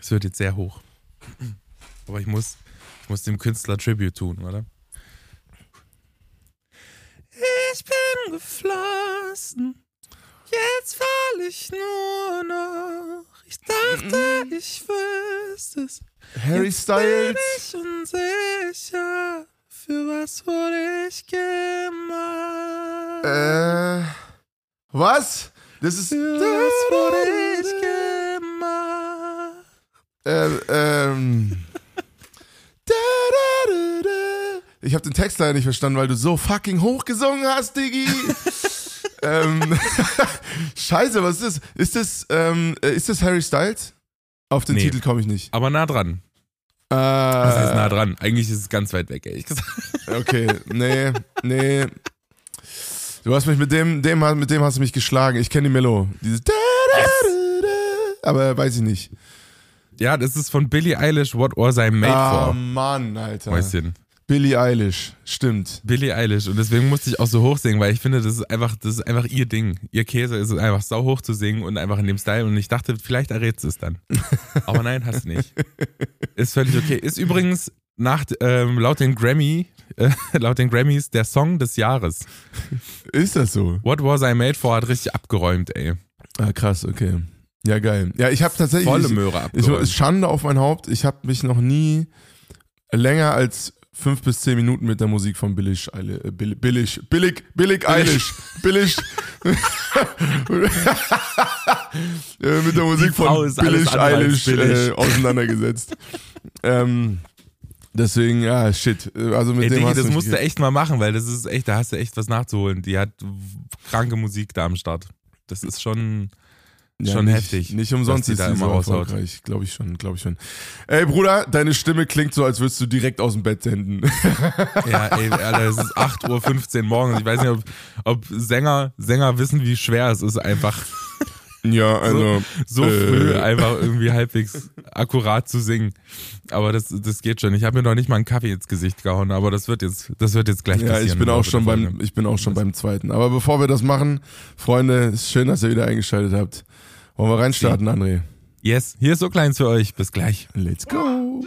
Es wird jetzt sehr hoch. Aber ich muss, ich muss dem Künstler Tribute tun, oder? Ich bin geflossen. Jetzt fall ich nur noch. Ich dachte, ich wüsste es. Harry Jetzt Styles. Bin ich unsicher. Für was wurde ich gemacht? Äh, was? Das ist. Für was wurde ich gemacht? Ähm, ähm. Da, da, da, da. Ich habe den Text leider nicht verstanden, weil du so fucking hoch gesungen hast, Diggi. ähm, Scheiße, was ist das? Ist das, ähm, äh, ist das Harry Styles? Auf den Nee. Titel komme ich nicht. Aber nah dran. Äh, Das heißt nah dran. Eigentlich ist es ganz weit weg, ehrlich gesagt. Okay, nee, nee. Du hast mich mit dem, dem, mit dem hast du mich geschlagen. Ich kenne die Melo. Dieses da. Aber weiß ich nicht. Ja, das ist von Billie Eilish, What Was I Made Ah, For? Mann, Alter. Mäuschen. Billie Eilish, stimmt. Billie Eilish. Und deswegen musste ich auch so hoch singen, weil ich finde, das ist einfach, das ist einfach ihr Ding. Ihr Käse ist es einfach sau hoch zu singen und einfach in dem Style. Und ich dachte, vielleicht errätst du es dann. Aber nein, hast du nicht. Ist völlig okay. Ist übrigens nach, ähm, laut den Grammy, äh, laut den Grammys der Song des Jahres. Ist das so? What Was I Made For hat richtig abgeräumt, ey. Ah, krass, okay. Ja, geil. Ja, ich habe tatsächlich. Volle ich, Möhre ich, abgeräumt. Schande auf mein Haupt. Ich habe mich noch nie länger als fünf bis zehn Minuten mit der Musik von Billig, äh, Bill- Billig, Billig, Billig Eilish, Billig, äh, mit der Musik von Billig Eilish billig. äh, auseinandergesetzt. ähm, deswegen, ja, shit. Äh, Also mit Ey, dem Digi, das musst du echt mal machen, weil das ist echt, da hast du echt was nachzuholen. Die hat kranke Musik da am Start. Das ist schon, schon nicht, heftig. Nicht umsonst ist da immer so raushaut. erfolgreich, glaube ich schon, glaube ich schon. Ey Bruder, deine Stimme klingt so, als würdest du direkt aus dem Bett senden. Ja, ey, Alter, es ist 8.15 Uhr morgens. Ich weiß nicht, ob, ob Sänger, Sänger wissen, wie schwer es ist, einfach ja, also so Äh. früh einfach irgendwie halbwegs akkurat zu singen. Aber das, das geht schon. Ich habe mir noch nicht mal einen Kaffee ins Gesicht gehauen, aber das wird jetzt, das wird jetzt gleich ja, passieren. ich bin auch schon beim, ich bin auch schon beim zweiten. Aber bevor wir das machen, Freunde, ist schön, dass ihr wieder eingeschaltet habt. Wollen wir reinstarten, André? Yes, hier ist so kleins für euch. Bis gleich. Let's go.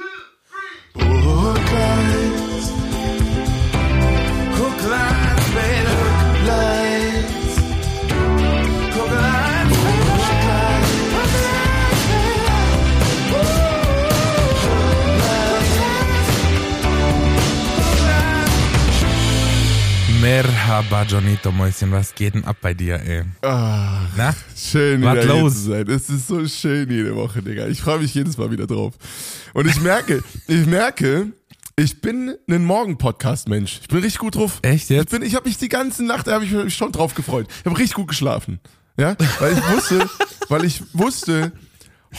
Merhaba, Jonito Mäuschen, was geht denn ab bei dir, ey? Ah, Na? schön, Was wieder los? zu sein. Es ist so schön jede Woche, Digga. Ich freue mich jedes Mal wieder drauf. Und ich merke, ich merke, ich bin ein Morgen-Podcast-Mensch. Ich bin richtig gut drauf. Echt jetzt? Ich, bin, ich habe mich die ganze Nacht, da habe ich mich schon drauf gefreut. Ich habe richtig gut geschlafen. Ja, weil ich wusste, weil ich wusste,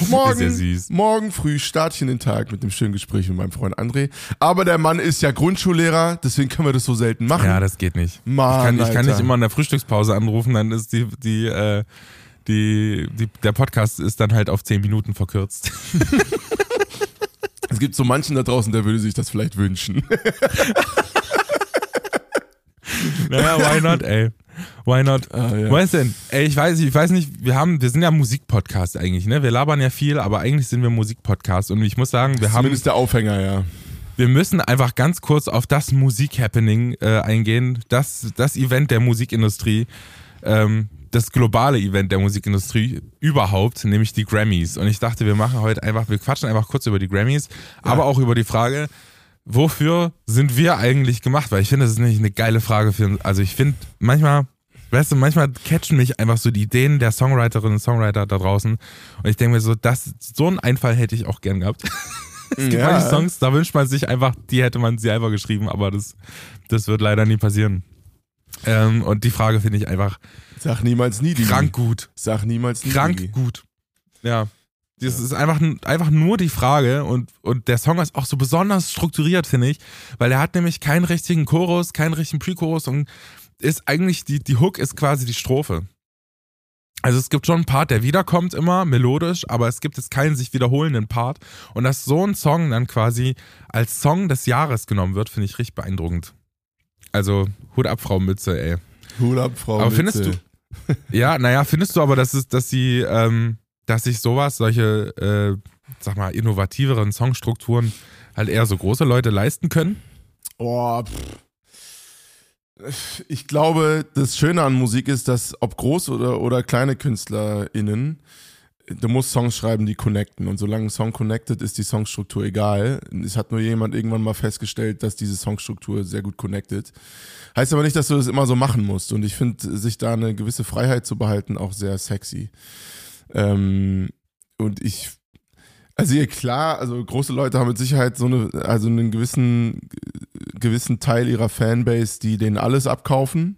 morgen, morgen früh starte ich in den Tag mit dem schönen Gespräch mit meinem Freund André. Aber der Mann ist ja Grundschullehrer, deswegen können wir das so selten machen. Ja, das geht nicht. Mann, ich, kann, ich kann nicht immer in der Frühstückspause anrufen, dann ist die, die, äh, die, die, der Podcast ist dann halt auf 10 Minuten verkürzt. Es gibt so manchen da draußen, der würde sich das vielleicht wünschen. naja, why not, ey? Why not? Ah, ja. Weißt denn? Ey, ich weiß, ich weiß nicht, wir haben, wir sind ja Musikpodcast eigentlich, ne? Wir labern ja viel, aber eigentlich sind wir Musikpodcast und ich muss sagen, wir haben, Zumindest der Aufhänger, ja. wir müssen einfach ganz kurz auf das Musik-Happening äh, eingehen, das, das Event der Musikindustrie, ähm, das globale Event der Musikindustrie überhaupt, nämlich die Grammys. Und ich dachte, wir machen heute einfach, wir quatschen einfach kurz über die Grammys, aber auch über die Frage, wofür sind wir eigentlich gemacht? Weil ich finde, das ist nämlich eine geile Frage für, also ich finde manchmal, weißt du, manchmal catchen mich einfach so die Ideen der Songwriterinnen und Songwriter da draußen und ich denke mir so, das, so einen Einfall hätte ich auch gern gehabt. Es gibt Ja. manche Songs, da wünscht man sich einfach, die hätte man selber geschrieben, aber das, das wird leider nie passieren. Ähm, und die Frage finde ich einfach Sag niemals nie, Digi. krank gut. Sag niemals nie. Krank gut. Ja. Das ist einfach, einfach nur die Frage und, und der Song ist auch so besonders strukturiert, finde ich, weil er hat nämlich keinen richtigen Chorus, keinen richtigen Pre-Chorus und ist eigentlich, die, die Hook ist quasi die Strophe. Also es gibt schon einen Part, der wiederkommt immer, melodisch, aber es gibt jetzt keinen sich wiederholenden Part. Und dass so ein Song dann quasi als Song des Jahres genommen wird, finde ich richtig beeindruckend. Also Hut ab, Frau Mütze, ey. Hut ab, Frau Aber findest Mütze. Ja, naja, findest du aber, dass, es, dass sie, ähm, dass sich sowas, solche, äh, sag mal, innovativeren Songstrukturen halt eher so große Leute leisten können? Oh, ich glaube, das Schöne an Musik ist, dass ob groß oder, oder kleine KünstlerInnen, du musst Songs schreiben, die connecten. Und solange ein Song connected, ist die Songstruktur egal. Es hat nur jemand irgendwann mal festgestellt, dass diese Songstruktur sehr gut connected. Heißt aber nicht, dass du das immer so machen musst. Und ich finde, sich da eine gewisse Freiheit zu behalten, auch sehr sexy. Ähm, und ich also ja, klar, also große Leute haben mit Sicherheit so eine, also einen gewissen, gewissen Teil ihrer Fanbase, die denen alles abkaufen.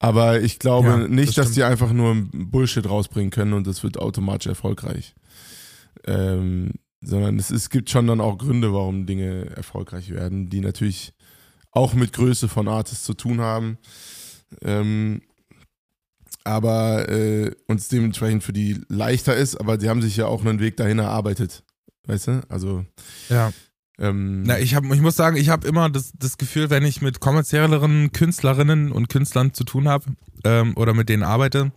Aber ich glaube ja, nicht, das dass die einfach nur Bullshit rausbringen können und das wird automatisch erfolgreich. Ähm, sondern es, es gibt schon dann auch Gründe, warum Dinge erfolgreich werden, die natürlich auch mit Größe von Artists zu tun haben. Ähm, aber äh, uns dementsprechend für die leichter ist, aber sie haben sich ja auch einen Weg dahin erarbeitet. Weißt du? Also. Ja. Ähm, Na, ich, hab, ich muss sagen, ich habe immer das, das Gefühl, wenn ich mit kommerzielleren Künstlerinnen und Künstlern zu tun habe ähm, oder mit denen arbeite,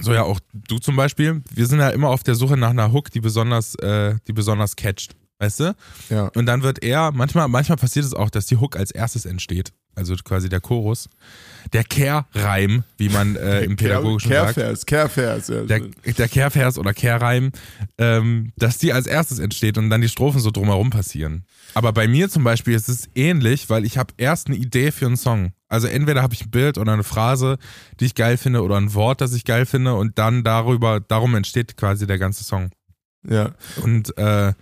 so ja auch du zum Beispiel, wir sind ja immer auf der Suche nach einer Hook, die besonders, äh, die besonders catcht. Weißt du? Ja. Und dann wird er, manchmal, manchmal passiert es auch, dass die Hook als erstes entsteht. Also quasi der Chorus der Kehrreim, wie man äh, im Pädagogischen Kehrvers, sagt. Kehrvers, ja. Der, der Kehrvers oder Kehrreim, ähm, dass die als erstes entsteht und dann die Strophen so drumherum passieren. Aber bei mir zum Beispiel ist es ähnlich, weil ich habe erst eine Idee für einen Song. Also entweder habe ich ein Bild oder eine Phrase, die ich geil finde, oder ein Wort, das ich geil finde, und dann darüber, darum entsteht quasi der ganze Song. Ja. Und äh,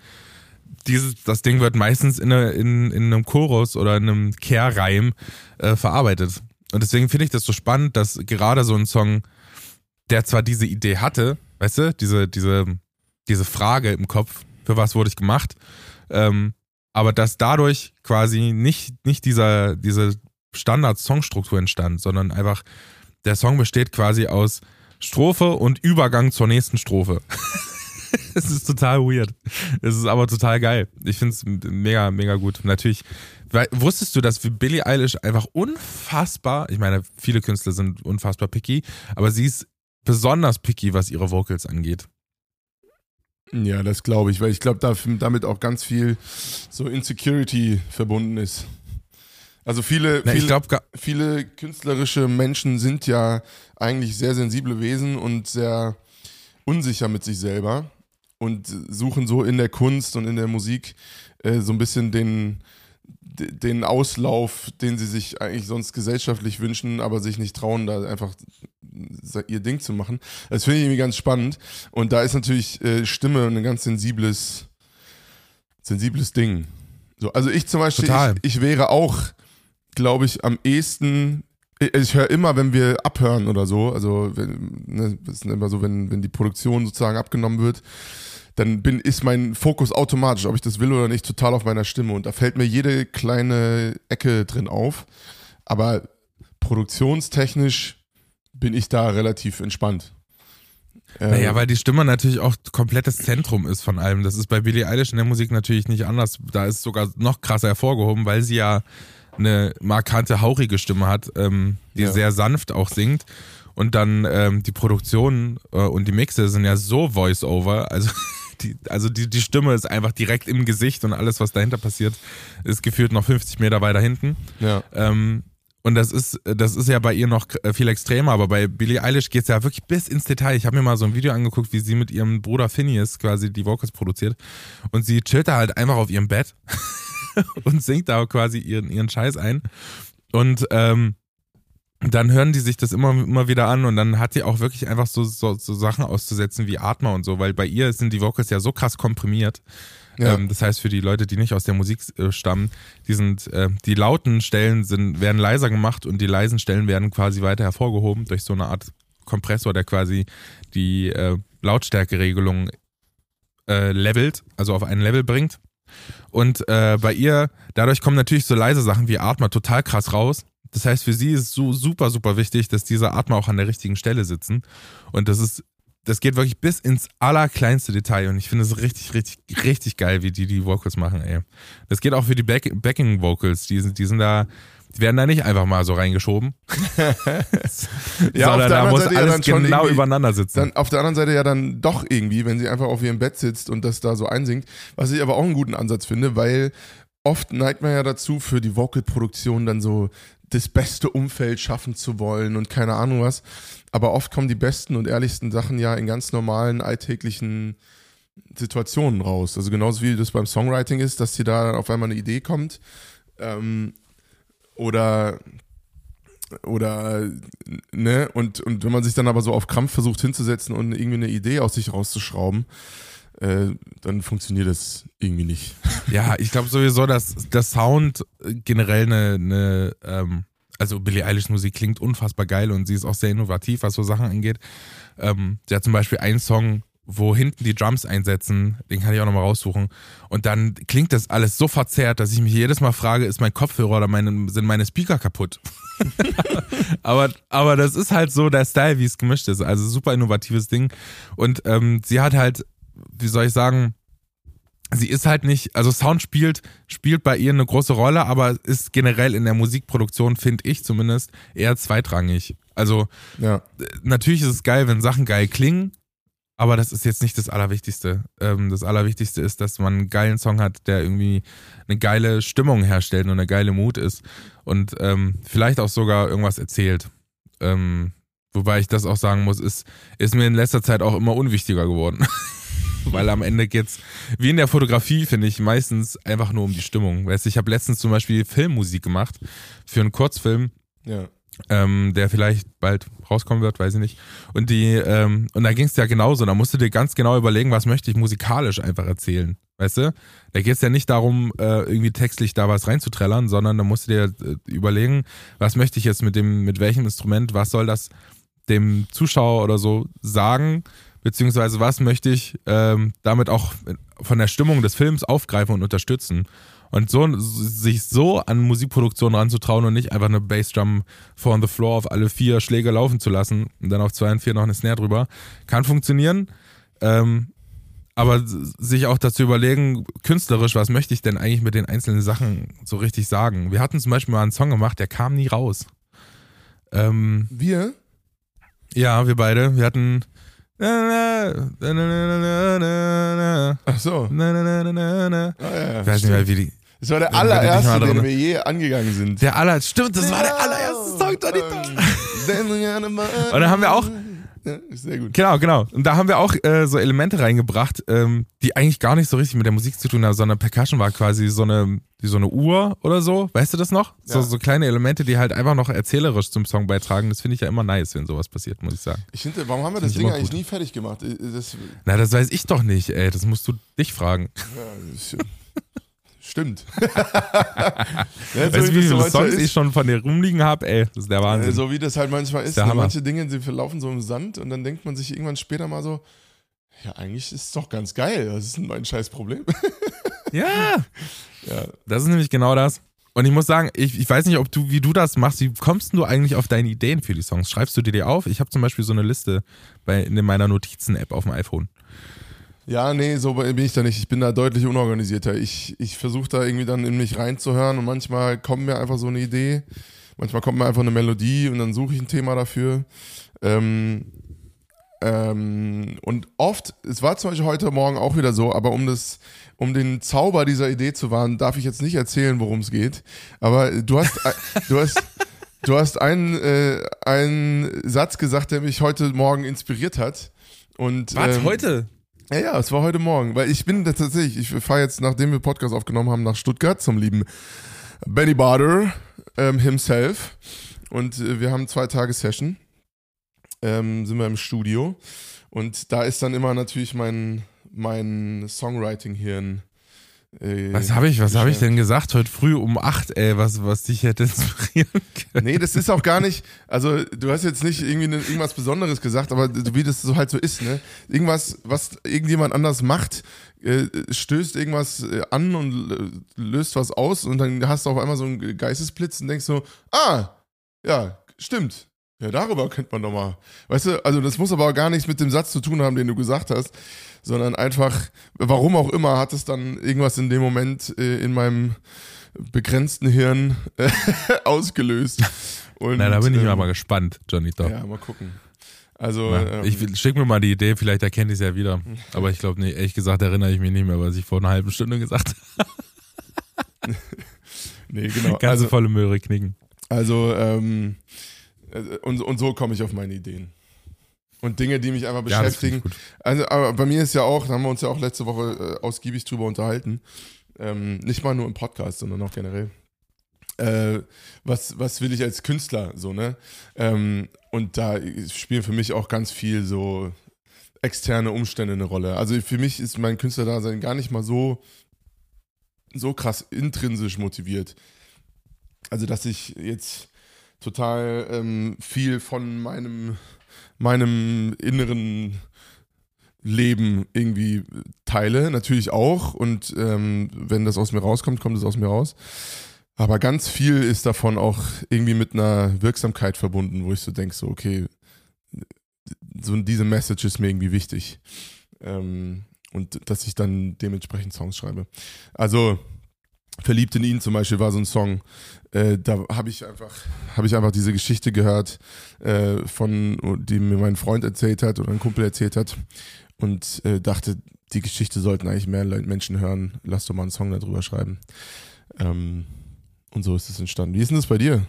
dieses, das Ding wird meistens in, eine, in, in einem Chorus oder in einem Kehrreim äh, verarbeitet. Und deswegen finde ich das so spannend, dass gerade so ein Song, der zwar diese Idee hatte, weißt du, diese, diese, diese Frage im Kopf, für was wurde ich gemacht, ähm, aber dass dadurch quasi nicht, nicht dieser, diese Standard-Songstruktur entstand, sondern einfach der Song besteht quasi aus Strophe und Übergang zur nächsten Strophe. es ist total weird. Es ist aber total geil. Ich finde es mega, mega gut. Natürlich weil, wusstest du, dass Billie Eilish einfach unfassbar, ich meine, viele Künstler sind unfassbar picky, aber sie ist besonders picky, was ihre Vocals angeht. Ja, das glaube ich, weil ich glaube, da, damit auch ganz viel so Insecurity verbunden ist. Also viele, Na, viele, glaub, viele künstlerische Menschen sind ja eigentlich sehr sensible Wesen und sehr unsicher mit sich selber und suchen so in der Kunst und in der Musik äh, so ein bisschen den, den Auslauf, den sie sich eigentlich sonst gesellschaftlich wünschen, aber sich nicht trauen, da einfach ihr Ding zu machen. Das finde ich irgendwie ganz spannend. Und da ist natürlich äh, Stimme ein ganz sensibles, sensibles Ding. So, also ich zum Beispiel, ich, ich, wäre auch, glaube ich, am ehesten. Ich höre immer, wenn wir abhören oder so, also wenn, ne, das ist immer so, wenn, wenn die Produktion sozusagen abgenommen wird, dann bin, ist mein Fokus automatisch, ob ich das will oder nicht, total auf meiner Stimme. Und da fällt mir jede kleine Ecke drin auf. Aber produktionstechnisch bin ich da relativ entspannt. Naja, ähm, weil die Stimme natürlich auch komplettes Zentrum ist von allem. Das ist bei Billie Eilish in der Musik natürlich nicht anders. Da ist sogar noch krasser hervorgehoben, weil sie ja eine markante, hauchige Stimme hat, ähm, die ja. sehr sanft auch singt. Und dann ähm, die Produktion äh, und die Mixe sind ja so Voice-Over. Also die, also die, die Stimme ist einfach direkt im Gesicht und alles, was dahinter passiert, ist gefühlt noch 50 Meter weiter hinten. Ja. Ähm, und das ist, das ist ja bei ihr noch äh, viel extremer, aber bei Billie Eilish geht es ja wirklich bis ins Detail. Ich habe mir mal so ein Video angeguckt, wie sie mit ihrem Bruder Phineas quasi die Vocals produziert. Und sie chillt da halt einfach auf ihrem Bett und singt da quasi ihren, ihren Scheiß ein. Und ähm, dann hören die sich das immer, immer wieder an und dann hat sie auch wirklich einfach so, so, so Sachen auszusetzen wie Atma und so, weil bei ihr sind die Vocals ja so krass komprimiert. Ja. Ähm, das heißt, für die Leute, die nicht aus der Musik äh, stammen, die sind, äh, die lauten Stellen sind, werden leiser gemacht und die leisen Stellen werden quasi weiter hervorgehoben durch so eine Art Kompressor, der quasi die äh, Lautstärkeregelung äh, levelt, also auf ein Level bringt. Und äh, bei ihr, dadurch kommen natürlich so leise Sachen wie Atma total krass raus. Das heißt, für sie ist so super, super wichtig, dass diese Atmer auch an der richtigen Stelle sitzen. Und das ist das geht wirklich bis ins allerkleinste Detail und ich finde es richtig, richtig, richtig geil, wie die die Vocals machen, ey. Das geht auch für die Back Backing Vocals, die die sind da, die werden da nicht einfach mal so reingeschoben. Ja, auf sondern der da muss Seite ja alles dann schon genau übereinander sitzen. Dann auf der anderen Seite ja dann doch irgendwie, wenn sie einfach auf ihrem Bett sitzt und das da so einsingt. Was ich aber auch einen guten Ansatz finde, weil oft neigt man ja dazu, für die Vocalproduktion dann so das beste Umfeld schaffen zu wollen und keine Ahnung was. Aber oft kommen die besten und ehrlichsten Sachen ja in ganz normalen, alltäglichen Situationen raus. Also genauso wie das beim Songwriting ist, dass dir da auf einmal eine Idee kommt. Ähm, oder oder ne und und wenn man sich dann aber so auf Krampf versucht hinzusetzen und irgendwie eine Idee aus sich rauszuschrauben, äh, dann funktioniert das irgendwie nicht. Ja, ich glaube sowieso, dass der Sound generell eine, eine ähm, also Billie Eilish Musik klingt unfassbar geil und sie ist auch sehr innovativ, was so Sachen angeht. Ähm, sie hat zum Beispiel einen Song, wo hinten die Drums einsetzen, den kann ich auch nochmal raussuchen. Und dann klingt das alles so verzerrt, dass ich mich jedes Mal frage, ist mein Kopfhörer oder meine, sind meine Speaker kaputt? aber, aber das ist halt so der Style, wie es gemischt ist. Also super innovatives Ding. Und ähm, sie hat halt, wie soll ich sagen, sie ist halt nicht, also Sound spielt, spielt bei ihr eine große Rolle, aber ist generell in der Musikproduktion, finde ich zumindest, eher zweitrangig. Also Ja. natürlich ist es geil, wenn Sachen geil klingen, aber das ist jetzt nicht das Allerwichtigste. Ähm, das Allerwichtigste ist, dass man einen geilen Song hat, der irgendwie eine geile Stimmung herstellt und eine geile Mut ist und ähm, vielleicht auch sogar irgendwas erzählt. Ähm, wobei ich das auch sagen muss, ist, ist mir in letzter Zeit auch immer unwichtiger geworden. Weil am Ende geht's, wie in der Fotografie, finde ich, meistens einfach nur um die Stimmung. Weißt du, ich habe letztens zum Beispiel Filmmusik gemacht für einen Kurzfilm, Ja. Ähm, der vielleicht bald rauskommen wird, weiß ich nicht. Und die, ähm, und da ging es ja genauso. Da musst du dir ganz genau überlegen, was möchte ich musikalisch einfach erzählen. Weißt du? Da geht es ja nicht darum, äh, irgendwie textlich da was reinzuträllern, sondern da musst du dir äh, überlegen, was möchte ich jetzt mit dem, mit welchem Instrument, was soll das dem Zuschauer oder so sagen, beziehungsweise was möchte ich ähm, damit auch von der Stimmung des Films aufgreifen und unterstützen. Und so sich so an Musikproduktion ranzutrauen und nicht einfach eine Bassdrum vor on the floor auf alle vier Schläge laufen zu lassen und dann auf zwei und vier noch eine Snare drüber, kann funktionieren. Ähm, aber sich auch dazu überlegen, künstlerisch, was möchte ich denn eigentlich mit den einzelnen Sachen so richtig sagen? Wir hatten zum Beispiel mal einen Song gemacht, der kam nie raus. Ähm, Wir? ja, wir beide. Wir hatten. Ach so. Ich Ah, ja, weiß nicht mehr, wie die. Das war der allererste, den wir je angegangen sind. Der aller. Stimmt, das war der allererste Song, Johnny Und Und da haben wir auch- Ja, ist sehr gut. Genau, genau. Und da haben wir auch äh, so Elemente reingebracht, ähm, die eigentlich gar nicht so richtig mit der Musik zu tun haben, sondern Percussion war quasi so eine, so eine Uhr oder so. Weißt du das noch? So, Ja. so kleine Elemente, die halt einfach noch erzählerisch zum Song beitragen. Das finde ich ja immer nice, wenn sowas passiert, muss ich sagen. Ich finde, warum haben wir das ich Ding eigentlich nie fertig gemacht? Äh, Das, Na, das weiß ich doch nicht, ey. Das musst du dich fragen. ja, das stimmt. ja, so weißt du, wie das viele Songs ist. ich schon von dir rumliegen habe? Ey, das ist der Wahnsinn. So wie das halt manchmal ist. der Ne? Manche Dinge, sie verlaufen so im Sand und dann denkt man sich irgendwann später mal so, ja, eigentlich ist es doch ganz geil. Das ist mein scheiß Problem. ja. ja. Das ist nämlich genau das. Und ich muss sagen, ich, ich weiß nicht, ob du, wie du das machst. Wie kommst du eigentlich auf deine Ideen für die Songs? Schreibst du dir die auf? Ich habe zum Beispiel so eine Liste bei, in meiner Notizen-App auf dem iPhone. Ja, nee, so bin ich da nicht. Ich bin da deutlich unorganisierter. Ich, ich versuche da irgendwie dann in mich reinzuhören und manchmal kommt mir einfach so eine Idee. Manchmal kommt mir einfach eine Melodie und dann suche ich ein Thema dafür. Ähm, ähm, und oft, es war zum Beispiel heute Morgen auch wieder so, aber um das, um den Zauber dieser Idee zu wahren, darf ich jetzt nicht erzählen, worum es geht. Aber du hast, du hast, du hast einen, äh, einen Satz gesagt, der mich heute Morgen inspiriert hat. Und, ähm, heute? Ja, ja, es war heute Morgen, weil ich bin tatsächlich, ich fahre jetzt, nachdem wir Podcast aufgenommen haben, nach Stuttgart zum lieben Benny Bader ähm, himself. Und äh, wir haben zwei Tage Session, ähm, sind wir im Studio. Und da ist dann immer natürlich mein, mein Songwriting-Hirn. Äh, Was habe ich, was habe ich denn gesagt heute früh um 8, ey, was, was dich hätte inspirieren können? Nee, das ist auch gar nicht, also du hast jetzt nicht irgendwie ne, irgendwas Besonderes gesagt, aber wie das so halt so ist, ne? Irgendwas, was irgendjemand anders macht, äh, stößt irgendwas äh, an und löst was aus und dann hast du auf einmal so einen Geistesblitz und denkst so, ah, ja, stimmt. Ja, darüber könnte man doch mal. Weißt du, also das muss aber auch gar nichts mit dem Satz zu tun haben, den du gesagt hast, sondern einfach, warum auch immer, hat es dann irgendwas in dem Moment äh, in meinem begrenzten Hirn äh, ausgelöst. Und, Na, da bin ich ähm, mal gespannt, Johnny Top. Ja, mal gucken. Also, Ja, ähm, ich schick mir mal die Idee, vielleicht erkenne ich es ja wieder. Aber ich glaube, nee, ehrlich gesagt erinnere ich mich nicht mehr, was ich vor einer halben Stunde gesagt habe. nee, genau. Ganze Also, volle Möhre knicken. also ähm, äh, und, und so komme ich auf meine Ideen. Und Dinge, die mich einfach Ja, beschäftigen. gut. Also, aber bei mir ist ja auch, da haben wir uns ja auch letzte Woche äh, ausgiebig drüber unterhalten. Ähm, nicht mal nur im Podcast, sondern auch generell. Äh, was, was will ich als Künstler so, ne? Ähm, und da spielen für mich auch ganz viel so externe Umstände eine Rolle. Also für mich ist mein Künstlerdasein gar nicht mal so, so krass intrinsisch motiviert. Also, dass ich jetzt total ähm, viel von meinem, meinem inneren Leben irgendwie teile, natürlich auch. Und ähm, wenn das aus mir rauskommt, kommt es aus mir raus. Aber ganz viel ist davon auch irgendwie mit einer Wirksamkeit verbunden, wo ich so denke, so, okay, so diese Message ist mir irgendwie wichtig. Ähm, und dass ich dann dementsprechend Songs schreibe. Also, Verliebt in ihn zum Beispiel war so ein Song, äh, da habe ich einfach, habe ich einfach diese Geschichte gehört, äh, von, die mir mein Freund erzählt hat oder ein Kumpel erzählt hat und äh, dachte, die Geschichte sollten eigentlich mehr Menschen hören. Lass doch mal einen Song darüber schreiben. Ähm, und so ist es entstanden. Wie ist denn das bei dir?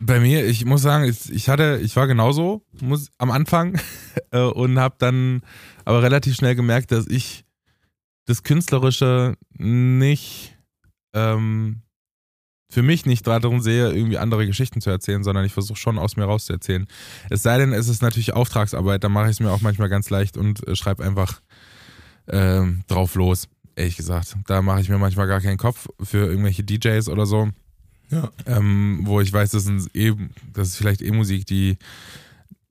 Bei mir, ich muss sagen, ich ich hatte, ich war genauso muss, am Anfang äh, und habe dann aber relativ schnell gemerkt, dass ich das Künstlerische nicht ähm, für mich nicht darum sehe, irgendwie andere Geschichten zu erzählen, sondern ich versuche schon aus mir rauszuerzählen. Es sei denn, es ist natürlich Auftragsarbeit, da mache ich es mir auch manchmal ganz leicht und äh, schreibe einfach ähm, drauf los, ehrlich gesagt. Da mache ich mir manchmal gar keinen Kopf für irgendwelche DJs oder so Ja. ähm, wo ich weiß, das, sind eh, das ist vielleicht eh Musik, die,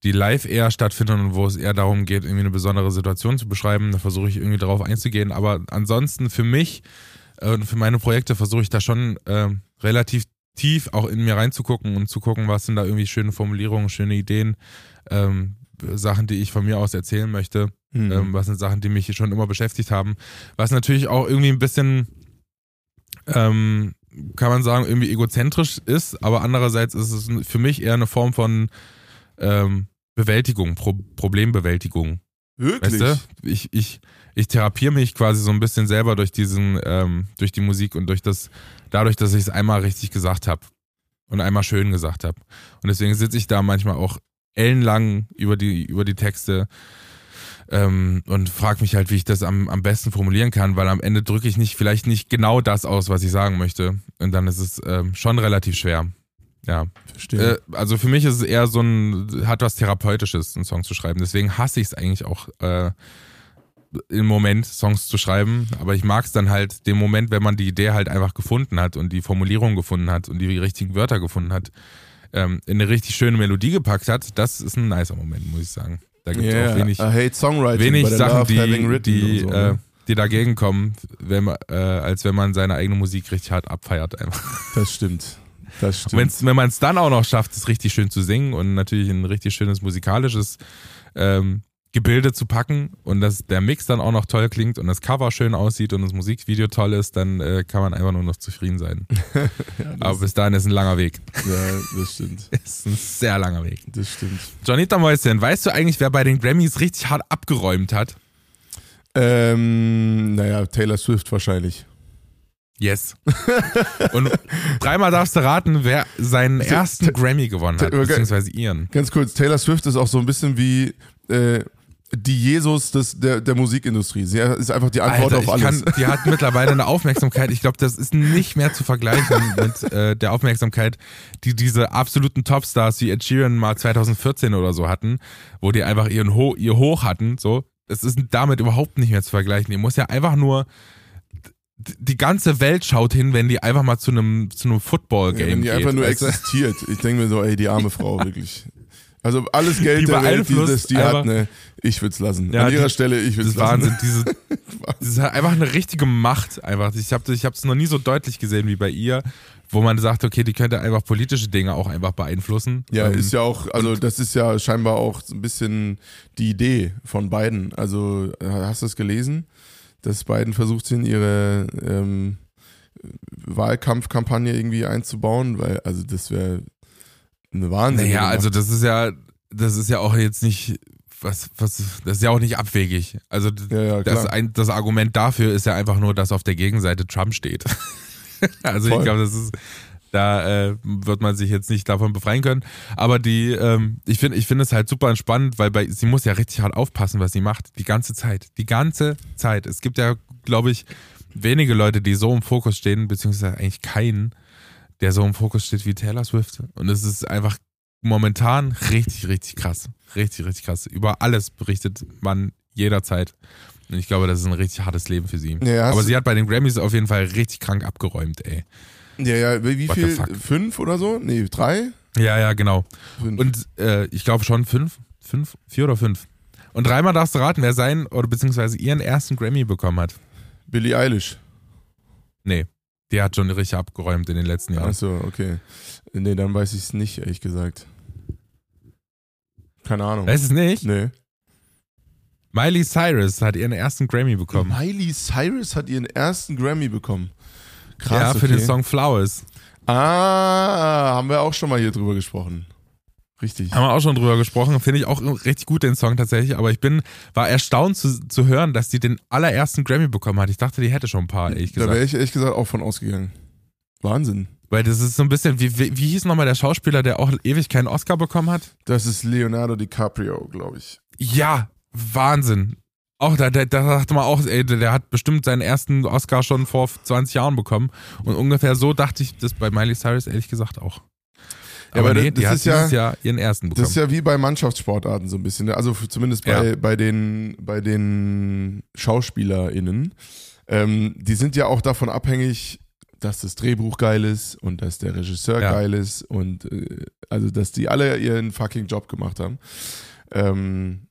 die live eher stattfindet und wo es eher darum geht, irgendwie eine besondere Situation zu beschreiben. Da versuche ich irgendwie darauf einzugehen. Aber ansonsten für mich äh, und für meine Projekte versuche ich da schon äh, relativ tief auch in mir reinzugucken und zu gucken, was sind da irgendwie schöne Formulierungen, schöne Ideen, ähm, Sachen, die ich von mir aus erzählen möchte. Mhm. Ähm, was sind Sachen, die mich schon immer beschäftigt haben. Was natürlich auch irgendwie ein bisschen, ähm, kann man sagen, irgendwie egozentrisch ist, aber andererseits ist es für mich eher eine Form von ähm, Bewältigung, Pro Problembewältigung. Wirklich? Weißt du? Ich, ich, ich therapiere mich quasi so ein bisschen selber durch diesen, ähm, durch die Musik und durch das, dadurch, dass ich es einmal richtig gesagt habe und einmal schön gesagt habe. Und deswegen sitze ich da manchmal auch ellenlang über die, über die Texte ähm, und frage mich halt, wie ich das am, am besten formulieren kann, weil am Ende drücke ich nicht, vielleicht nicht genau das aus, was ich sagen möchte. Und dann ist es ähm, schon relativ schwer. Ja. Verstehe. Äh, also für mich ist es eher so ein, hat was Therapeutisches, einen Song zu schreiben. Deswegen hasse ich es eigentlich auch äh, im Moment, Songs zu schreiben. Aber ich mag es dann halt, den Moment, wenn man die Idee halt einfach gefunden hat und die Formulierung gefunden hat und die richtigen Wörter gefunden hat, ähm, in eine richtig schöne Melodie gepackt hat. Das ist ein nicer Moment, muss ich sagen. Da gibt es yeah, auch wenig, wenig Sachen, die, die, so, äh, ne? die dagegen kommen, wenn man, äh, als wenn man seine eigene Musik richtig hart abfeiert. Einfach. Das stimmt. Das stimmt. Wenn's, wenn man es dann auch noch schafft, es richtig schön zu singen und natürlich ein richtig schönes musikalisches ähm, Gebilde zu packen und dass der Mix dann auch noch toll klingt und das Cover schön aussieht und das Musikvideo toll ist, dann äh, kann man einfach nur noch zufrieden sein. ja, Aber bis dahin ist ein langer Weg. ja, das stimmt. Ist ein sehr langer Weg. Das stimmt. Jonita Mäuschen, weißt du eigentlich, wer bei den Grammys richtig hart abgeräumt hat? Ähm, naja, Taylor Swift wahrscheinlich. Yes. Und dreimal darfst du raten, wer seinen ersten ta- Grammy gewonnen hat, ta- beziehungsweise ihren. Ganz kurz, Taylor Swift ist auch so ein bisschen wie äh, die Jesus des, der, der Musikindustrie. Sie ist einfach die Antwort Alter, auf alles. kann, die hat mittlerweile eine Aufmerksamkeit. Ich glaube, das ist nicht mehr zu vergleichen mit äh, der Aufmerksamkeit, die diese absoluten Topstars wie Ed Sheeran mal 2014 oder so hatten, wo die einfach ihren Ho ihr Hoch hatten. So, das ist damit überhaupt nicht mehr zu vergleichen. Die muss ja einfach nur die ganze Welt schaut hin, wenn die einfach mal zu einem zu einem Football ja, Game wenn die geht. einfach nur weißt du? existiert. Ich denke mir so, ey, die arme Frau, wirklich. Also alles Geld Die der Welt, dieses, die hat, ne, ich würde es lassen. Ja, An ihrer die- Stelle, ich würde Das lassen. Wahnsinn. Diese, das ist einfach eine richtige Macht. Einfach. Ich habe ich es noch nie so deutlich gesehen wie bei ihr, wo man sagt, okay, die könnte einfach politische Dinge auch einfach beeinflussen. Ja, Ähm, ist ja auch, also das ist ja scheinbar auch so ein bisschen die Idee von beiden. Also äh, hast du es gelesen, dass Biden versucht sind, ihre ähm, Wahlkampfkampagne irgendwie einzubauen, weil also das wäre eine Wahnsinn. Naja, also das ist ja, das ist ja auch jetzt nicht, was, was, das ist ja auch nicht abwegig. Also ja, ja, das, ein, das Argument dafür ist ja einfach nur, dass auf der Gegenseite Trump steht. also Voll. ich glaube, das ist, da äh, wird man sich jetzt nicht davon befreien können. Aber die, ähm, ich finde, ich finde es halt super entspannt, weil bei, sie muss ja richtig hart aufpassen, was sie macht. Die ganze Zeit. Die ganze Zeit. Es gibt ja, glaube ich, wenige Leute, die so im Fokus stehen, beziehungsweise eigentlich keinen, der so im Fokus steht wie Taylor Swift. Und es ist einfach momentan richtig, richtig krass. Richtig, richtig krass. Über alles berichtet man jederzeit. Und ich glaube, das ist ein richtig hartes Leben für sie. Ja, Aber sie hat bei den Grammys auf jeden Fall richtig krank abgeräumt, ey. Ja, ja, wie What viel? Fünf oder so? Nee, drei? Ja, ja, genau. Fünf. Und äh, ich glaube schon fünf, fünf, vier oder fünf. Und dreimal darfst du raten, wer seinen oder beziehungsweise ihren ersten Grammy bekommen hat. Billie Eilish. Nee, die hat schon richtig abgeräumt in den letzten Jahren. Achso, okay. Nee, dann weiß ich es nicht, ehrlich gesagt. Keine Ahnung. Weißt du es nicht? Nee. Miley Cyrus hat ihren ersten Grammy bekommen. Miley Cyrus hat ihren ersten Grammy bekommen. Krass. ja, für okay. den Song Flowers. Ah, haben wir auch schon mal hier drüber gesprochen. Richtig. Haben wir auch schon drüber gesprochen. Finde ich auch richtig gut, den Song tatsächlich. Aber ich bin, war erstaunt zu, zu hören, dass die den allerersten Grammy bekommen hat. Ich dachte, die hätte schon ein paar, ehrlich Da gesagt. wäre ich ehrlich gesagt auch von ausgegangen. Wahnsinn. Weil das ist so ein bisschen, wie, wie, wie hieß nochmal der Schauspieler, der auch ewig keinen Oscar bekommen hat? Das ist Leonardo DiCaprio, glaube ich. Ja, Wahnsinn. Auch da, da, da dachte man auch, ey, der, hat bestimmt seinen ersten Oscar schon vor 20 Jahren bekommen. Und ungefähr so dachte ich das bei Miley Cyrus ehrlich gesagt auch. Ja, aber aber nee, das hat ist ja- Jahr ihren ersten bekommen. Das ist ja wie bei Mannschaftssportarten so ein bisschen. ne? Also zumindest bei, Ja. bei, den, bei den SchauspielerInnen. Ähm, die sind ja auch davon abhängig, dass das Drehbuch geil ist und dass der Regisseur Ja. geil ist und äh, also dass die alle ihren fucking Job gemacht haben. Ähm,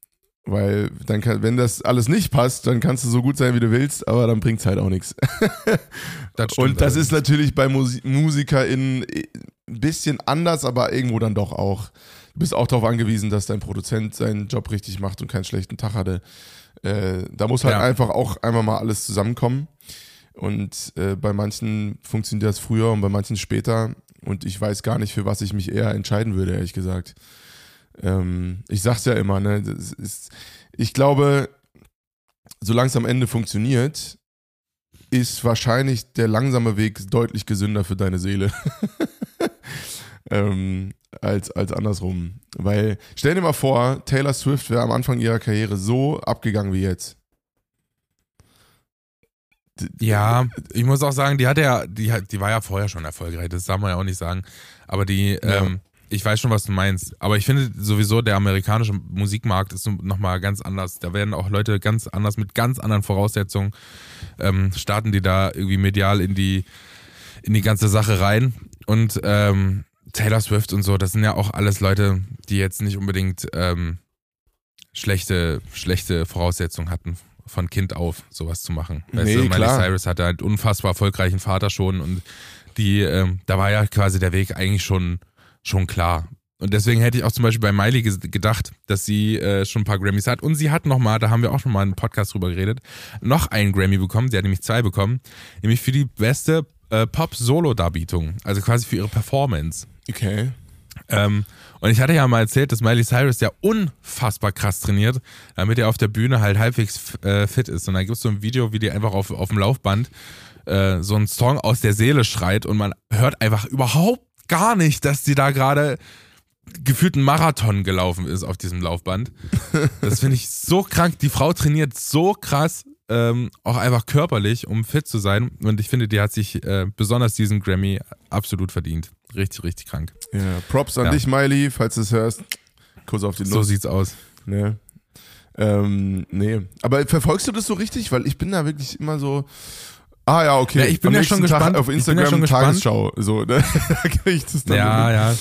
weil dann kann, wenn das alles nicht passt, dann kannst du so gut sein, wie du willst, aber dann bringt's halt auch nichts. Und das ist natürlich bei Musi MusikerInnen ein bisschen anders, aber irgendwo dann doch auch. Du bist auch darauf angewiesen, dass dein Produzent seinen Job richtig macht und keinen schlechten Tag hatte. Äh, da muss halt Ja. einfach auch einmal mal alles zusammenkommen. Und äh, bei manchen funktioniert das früher und bei manchen später. Und ich weiß gar nicht, für was ich mich eher entscheiden würde, ehrlich gesagt. Ähm, ich sag's ja immer, ne? Ist, ich glaube, solange es am Ende funktioniert, ist wahrscheinlich der langsame Weg deutlich gesünder für deine Seele. ähm, als, als andersrum. Weil, stell dir mal vor, Taylor Swift wäre am Anfang ihrer Karriere so abgegangen wie jetzt. Ja, ich muss auch sagen, die hatte ja, die, hat- die war ja vorher schon erfolgreich, das darf man ja auch nicht sagen. Aber die, Ja. ähm, ich weiß schon, was du meinst. Aber ich finde sowieso, der amerikanische Musikmarkt ist nochmal ganz anders. Da werden auch Leute ganz anders, mit ganz anderen Voraussetzungen, ähm, starten die da irgendwie medial in die, in die ganze Sache rein. Und ähm, Taylor Swift und so, das sind ja auch alles Leute, die jetzt nicht unbedingt ähm, schlechte, schlechte Voraussetzungen hatten, von Kind auf sowas zu machen. Weißt Nee, du, Miley. Cyrus hatte halt unfassbar erfolgreichen Vater schon und die, ähm, da war ja quasi der Weg eigentlich schon, schon klar. Und deswegen hätte ich auch zum Beispiel bei Miley gedacht, dass sie äh, schon ein paar Grammys hat. Und sie hat nochmal, da haben wir auch schon mal einen Podcast drüber geredet, noch einen Grammy bekommen. Sie hat nämlich zwei bekommen. Nämlich für die beste äh, Pop-Solo-Darbietung. Also quasi für ihre Performance. Okay. Ähm, und ich hatte ja mal erzählt, dass Miley Cyrus ja unfassbar krass trainiert, damit er auf der Bühne halt halbwegs äh, fit ist. Und da gibt es so ein Video, wie die einfach auf, auf dem Laufband äh, so einen Song aus der Seele schreit und man hört einfach überhaupt gar nicht, dass sie da gerade gefühlt einen Marathon gelaufen ist auf diesem Laufband. Das finde ich so krank. Die Frau trainiert so krass, ähm, auch einfach körperlich, um fit zu sein. Und ich finde, die hat sich äh, besonders diesen Grammy absolut verdient. Richtig, richtig krank. Ja, Props an Ja. dich, Miley, falls du es hörst. Kurz auf die So Nuss. sieht's aus. Ne? Ähm, nee. Aber verfolgst du das so richtig? Weil ich bin da wirklich immer so Ah ja, okay. Ja, ich bin Am ja schon Tag gespannt. Auf ja Instagram schon gespannt. Tagesschau. So, ne? da krieg ich das dann Ja, ja.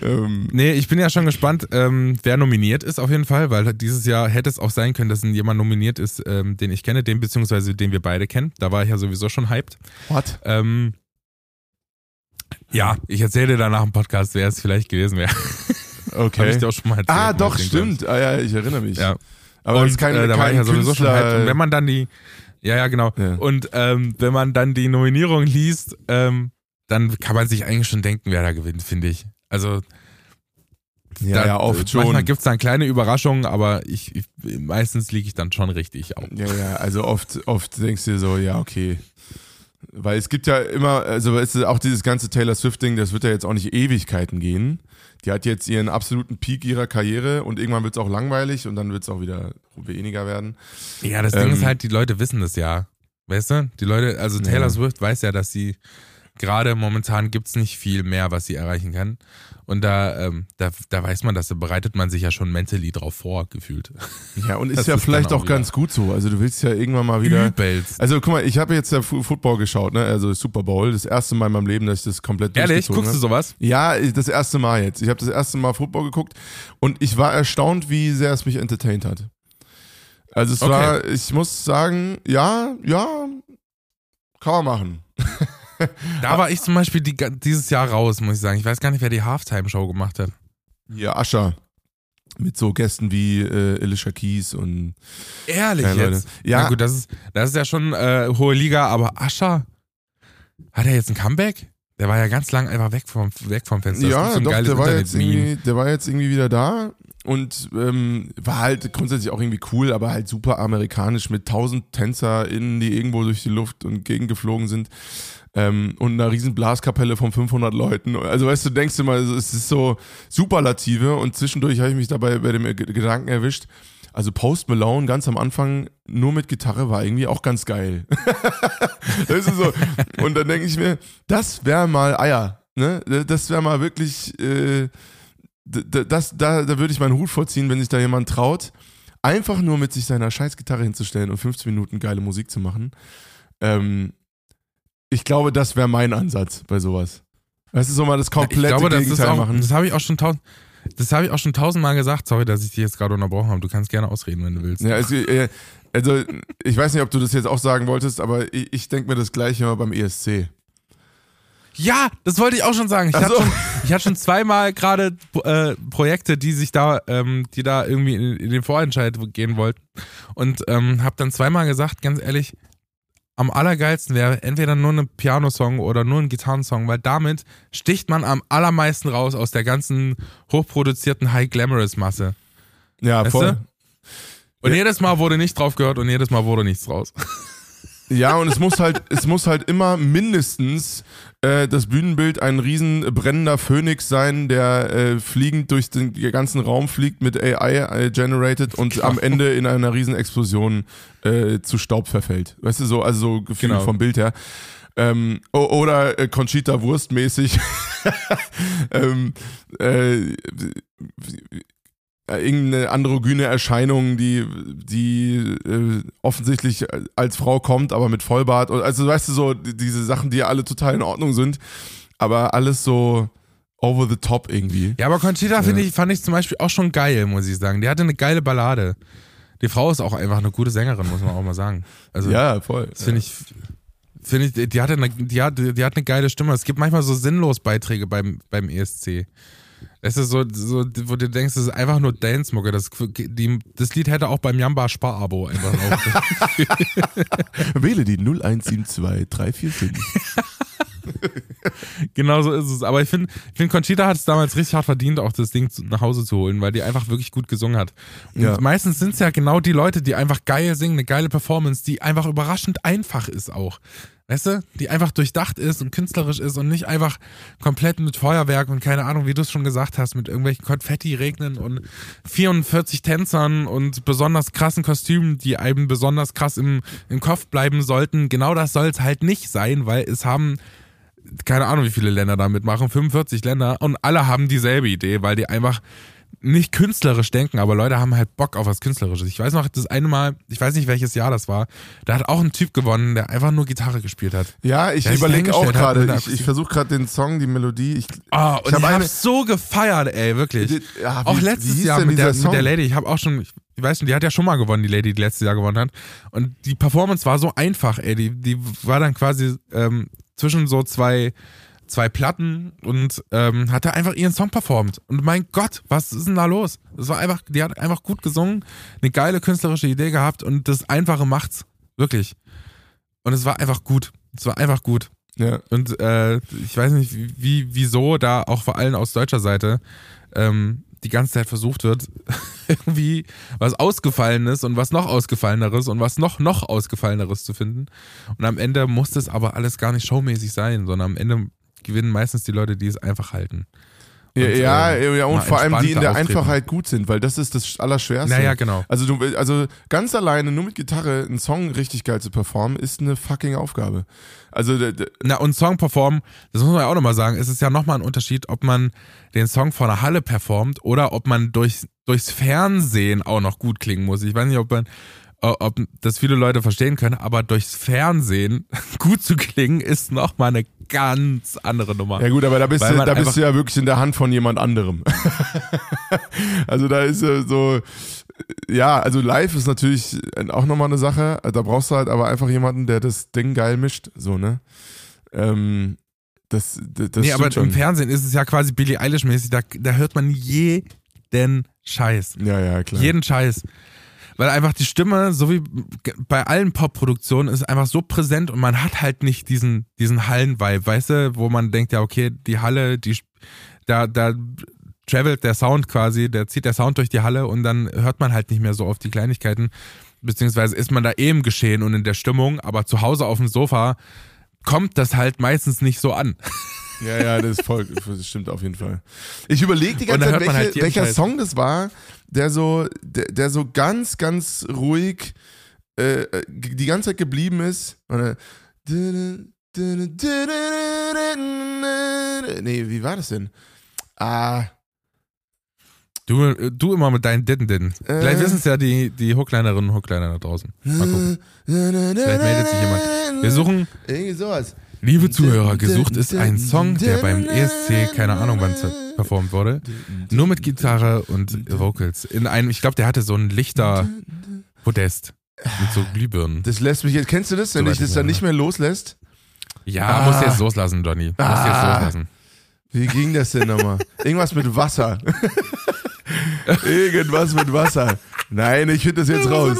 Ähm, Nee, ich bin ja schon gespannt, ähm, wer nominiert ist auf jeden Fall, weil dieses Jahr hätte es auch sein können, dass jemand nominiert ist, ähm, den ich kenne, den beziehungsweise den wir beide kennen. Da war ich ja sowieso schon hyped. what? Ähm, ja, ich erzähle dir danach im Podcast, wer es vielleicht gewesen wäre. Okay. Habe ich dir auch schon mal erzählt. ah, doch, stimmt. Ah ja, ich erinnere mich. ich. Ja. Aber und das ist kein, äh, da war kein ich ja sowieso schon Künstler. hyped. Und wenn man dann die, ja, ja, genau. Ja. Und ähm, wenn man dann die Nominierung liest, ähm, dann kann man sich eigentlich schon denken, wer da gewinnt, finde ich. Also ja, da, ja, oft schon. Manchmal gibt es dann kleine Überraschungen, aber ich, ich meistens liege ich dann schon richtig auch. Ja, ja, also oft, oft denkst du dir so, ja, okay. Weil es gibt ja immer, also es ist auch dieses ganze Taylor Swift-Ding, das wird ja jetzt auch nicht Ewigkeiten gehen. Die hat jetzt ihren absoluten Peak ihrer Karriere und irgendwann wird es auch langweilig und dann wird es auch wieder weniger werden. Ja, das Ding Ähm, ist halt, die Leute wissen das ja. Weißt du? Die Leute, also Taylor Ja. Swift weiß ja, dass sie gerade momentan gibt's nicht viel mehr, was sie erreichen kann. Und da, ähm, da, da weiß man das, da bereitet man sich ja schon mentally drauf vor, gefühlt. Ja, und ist Das ja ist vielleicht auch auch ganz gut so. Also du willst ja irgendwann mal wieder. Übelst. Also guck mal, ich habe jetzt ja Football geschaut, ne? Also Super Bowl, das erste Mal in meinem Leben, dass ich das komplett Ehrlich? Guckst du sowas? Ja, das erste Mal jetzt. Ich habe das erste Mal Football geguckt und ich war erstaunt, wie sehr es mich entertained hat. Also es Okay. war, ich muss sagen, ja, ja, kann man machen. Da war ich zum Beispiel die, dieses Jahr raus, muss ich sagen. Ich weiß gar nicht, wer die Halftime-Show gemacht hat. Hier Ascher mit so Gästen wie äh, Alicia Keys und Ehrlich Ja, jetzt? Ja. Na gut, das ist, das ist ja schon äh, hohe Liga, aber Ascher, hat er jetzt ein Comeback? Der war ja ganz lang einfach weg vom, weg vom Fenster. Ja, so doch, der war, jetzt irgendwie, der war jetzt irgendwie wieder da und ähm, war halt grundsätzlich auch irgendwie cool, aber halt super amerikanisch mit tausend TänzerInnen, die irgendwo durch die Luft und gegengeflogen sind ähm, und einer riesen Blaskapelle von 500 Leuten. Also weißt du, denkst du mal, es ist so Superlative und zwischendurch habe ich mich dabei bei dem Gedanken erwischt, also Post Malone ganz am Anfang nur mit Gitarre war irgendwie auch ganz geil. das ist so. Und dann denke ich mir, das wäre mal Eier. Ne? Das wäre mal wirklich, äh, das, da, da würde ich meinen Hut vorziehen, wenn sich da jemand traut, einfach nur mit sich seiner Scheißgitarre hinzustellen und 15 Minuten geile Musik zu machen. Ähm, ich glaube, das wäre mein Ansatz bei sowas. Weißt du, so mal das komplette ich glaube, das ist Gegenteil auch, machen. das habe ich auch schon tausend, das habe ich auch schon tausendmal gesagt. Sorry, dass ich dich jetzt gerade unterbrochen habe. Du kannst gerne ausreden, wenn du willst. Ja, also, äh, also ich weiß nicht, ob du das jetzt auch sagen wolltest, aber ich, ich denke mir das gleiche immer beim ESC. Ja, das wollte ich auch schon sagen. Ich, hatte, so. schon, ich hatte schon zweimal gerade äh, Projekte, die sich da, ähm, die da irgendwie in, in den Vorentscheid gehen wollten. Und ähm, habe dann zweimal gesagt, ganz ehrlich, am allergeilsten wäre entweder nur ein Piano-Song oder nur ein Gitarrensong, weil damit sticht man am allermeisten raus aus der ganzen hochproduzierten High-Glamorous-Masse. Ja, Weißt voll. du? Und Ja. jedes Mal wurde nicht drauf gehört und jedes Mal wurde nichts raus. Ja, und es muss halt, es muss halt immer mindestens äh, das Bühnenbild ein riesen brennender Phönix sein, der äh, fliegend durch den ganzen Raum fliegt mit AI äh, generated und Genau. am Ende in einer riesen Explosion äh, zu Staub verfällt. Weißt du, so, also so gefühlt Genau. vom Bild her. Ähm, oder äh, Conchita Wurst mäßig. ähm, äh, äh, irgendeine androgyne Erscheinung, die, die äh, offensichtlich als Frau kommt, aber mit Vollbart. Also weißt du so, die- diese Sachen, die ja alle total in Ordnung sind, aber alles so over the top irgendwie. Ja, aber Conchita finde ich, fand ich zum Beispiel auch schon geil, muss ich sagen. Die hatte eine geile Ballade. Die Frau ist auch einfach eine gute Sängerin, muss man auch mal sagen. Also, Ja, voll. das finde ich, finde ich, die hatte eine, die hat, die hat eine geile Stimme. Es gibt manchmal so sinnlos Beiträge beim, beim ESC. Es ist so, so, wo du denkst, das ist einfach nur Dance-Mucke. Das, die, das Lied hätte auch beim Jamba Sparabo einfach laufen. Wähle die 0172 345. Genau so ist es. Aber ich finde, ich find, Conchita hat es damals richtig hart verdient, auch das Ding nach Hause zu holen, weil die einfach wirklich gut gesungen hat. Und Ja. meistens sind es ja genau die Leute, die einfach geil singen, eine geile Performance, die einfach überraschend einfach ist auch. Weißt du? Die einfach durchdacht ist und künstlerisch ist und nicht einfach komplett mit Feuerwerk und keine Ahnung, wie du es schon gesagt hast, mit irgendwelchen Konfetti regnen und 44 Tänzern und besonders krassen Kostümen, die einem besonders krass im, im Kopf bleiben sollten. Genau das soll es halt nicht sein, weil es haben keine Ahnung, wie viele Länder da mitmachen, 45 Länder und alle haben dieselbe Idee, weil die einfach nicht künstlerisch denken, aber Leute haben halt Bock auf was Künstlerisches. Ich weiß noch, das eine Mal, ich weiß nicht welches Jahr das war, da hat auch ein Typ gewonnen, der einfach nur Gitarre gespielt hat. Ja, ich überlege auch gerade. Ich, ich versuche gerade den Song, die Melodie. Ich, Oh, und Ich ich, hab so gefeiert, ey, wirklich. Die- ja, wie- auch letztes Jahr mit der, mit der? Lady. Ich habe auch schon, ich weiß nicht, die hat ja schon mal gewonnen, die Lady, die letztes Jahr gewonnen hat. Und die Performance war so einfach, ey. Die, die war dann quasi ähm, zwischen so zwei, zwei Platten und ähm, hat da einfach ihren Song performt. Und mein Gott, was ist denn da los? Das war einfach, die hat einfach gut gesungen, eine geile künstlerische Idee gehabt und das Einfache macht's. Wirklich. Und es war einfach gut. Es war einfach gut. ja. Und äh, ich weiß nicht, wie, wieso da auch vor allem aus deutscher Seite ähm, die ganze Zeit versucht wird, irgendwie was Ausgefallenes und was noch Ausgefalleneres und was noch noch Ausgefalleneres zu finden. Und am Ende muss das aber alles gar nicht showmäßig sein, sondern am Ende gewinnen meistens die Leute, die es einfach halten. Ja, Und, ja, äh, ja, und vor allem die in der auftreten. Einfachheit gut sind, weil das ist das Allerschwerste. Naja, genau. Also, du, also ganz alleine, nur mit Gitarre einen Song richtig geil zu performen, ist eine fucking Aufgabe. Also, Na, und Song performen, das muss man ja auch nochmal sagen, es ist ja nochmal ein Unterschied, ob man den Song vor einer Halle performt oder ob man durch, durchs Fernsehen auch noch gut klingen muss. Ich weiß nicht, ob man, ob das viele Leute verstehen können, aber durchs Fernsehen gut zu klingen ist nochmal eine ganz andere Nummer. ja gut, aber da bist, du, da bist du ja wirklich in der Hand von jemand anderem. also da ist ja so, ja, also live ist natürlich auch nochmal eine Sache. Da brauchst du halt aber einfach jemanden, der das Ding geil mischt, so, ne? Ähm, das, das, das nee, aber schon. im Fernsehen ist es ja quasi Billie Eilish-mäßig, da, da hört man jeden Scheiß. Ja, ja, klar. Jeden Scheiß. Weil einfach die Stimme, so wie bei allen Pop-Produktionen, ist einfach so präsent und man hat halt nicht diesen, diesen Hallen-Vibe, weißt du, wo man denkt, ja, okay, die Halle, die, da, da travelt der Sound quasi, der zieht der Sound durch die Halle und dann hört man halt nicht mehr so auf die Kleinigkeiten, beziehungsweise ist man da eh im Geschehen und in der Stimmung, aber zu Hause auf dem Sofa kommt das halt meistens nicht so an. Ja, ja, das ist voll, das stimmt auf jeden Fall. Ich überlege die ganze Zeit, man welche, halt welcher Scheiß. Song das war, der so, der, der so ganz, ganz ruhig äh, äh, die ganze Zeit geblieben ist. Und, äh, nee, wie war das denn? Ah, Du, du immer mit deinen Ditten Ditten. Äh. Vielleicht wissen es ja die, die Hooklinerinnen und Hookliner da draußen. Mal gucken. Vielleicht meldet sich jemand. Wir suchen, Irgendwie sowas. Liebe Zuhörer, gesucht ist ein Song, der beim ESC, keine Ahnung wann performt wurde, nur mit Gitarre und Vocals. In einem, ich glaube, der hatte so ein Lichter-Podest mit so Glühbirnen. Das lässt mich jetzt, kennst du das, wenn So weit das dann nicht mehr loslässt? Ja, Ah. musst du jetzt loslassen, Johnny. Musst du jetzt Ah. loslassen. Wie ging das denn nochmal? Irgendwas mit Wasser. Irgendwas mit Wasser. Nein, ich finde das jetzt raus.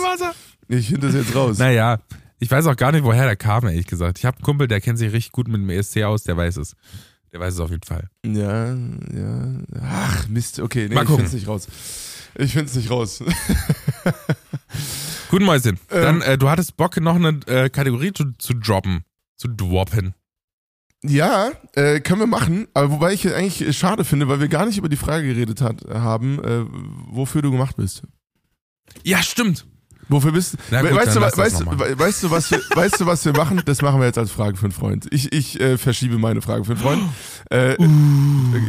Ich finde das jetzt raus. Naja, ich weiß auch gar nicht, woher der kam, ehrlich gesagt. Ich habe einen Kumpel, der kennt sich richtig gut mit dem ESC aus, der weiß es. Der weiß es auf jeden Fall. Ja, ja. Ach, Mist. Okay, nee, Mal ich gucken. finde es nicht raus. Ich finde es nicht raus. Guten Mäuschen. Ähm. Dann, äh, du hattest Bock, noch eine äh, Kategorie zu, zu droppen. Zu droppen. Ja, äh, können wir machen. Aber wobei ich eigentlich schade finde, weil wir gar nicht über die Frage geredet hat, haben, äh, wofür du gemacht bist. Ja, stimmt. Wofür bist weißt, du, weißt, du, mal. weißt du, was wir, weißt du, was wir machen? Das machen wir jetzt als Frage für einen Freund. Ich, ich äh, verschiebe meine Frage für einen Freund. Äh,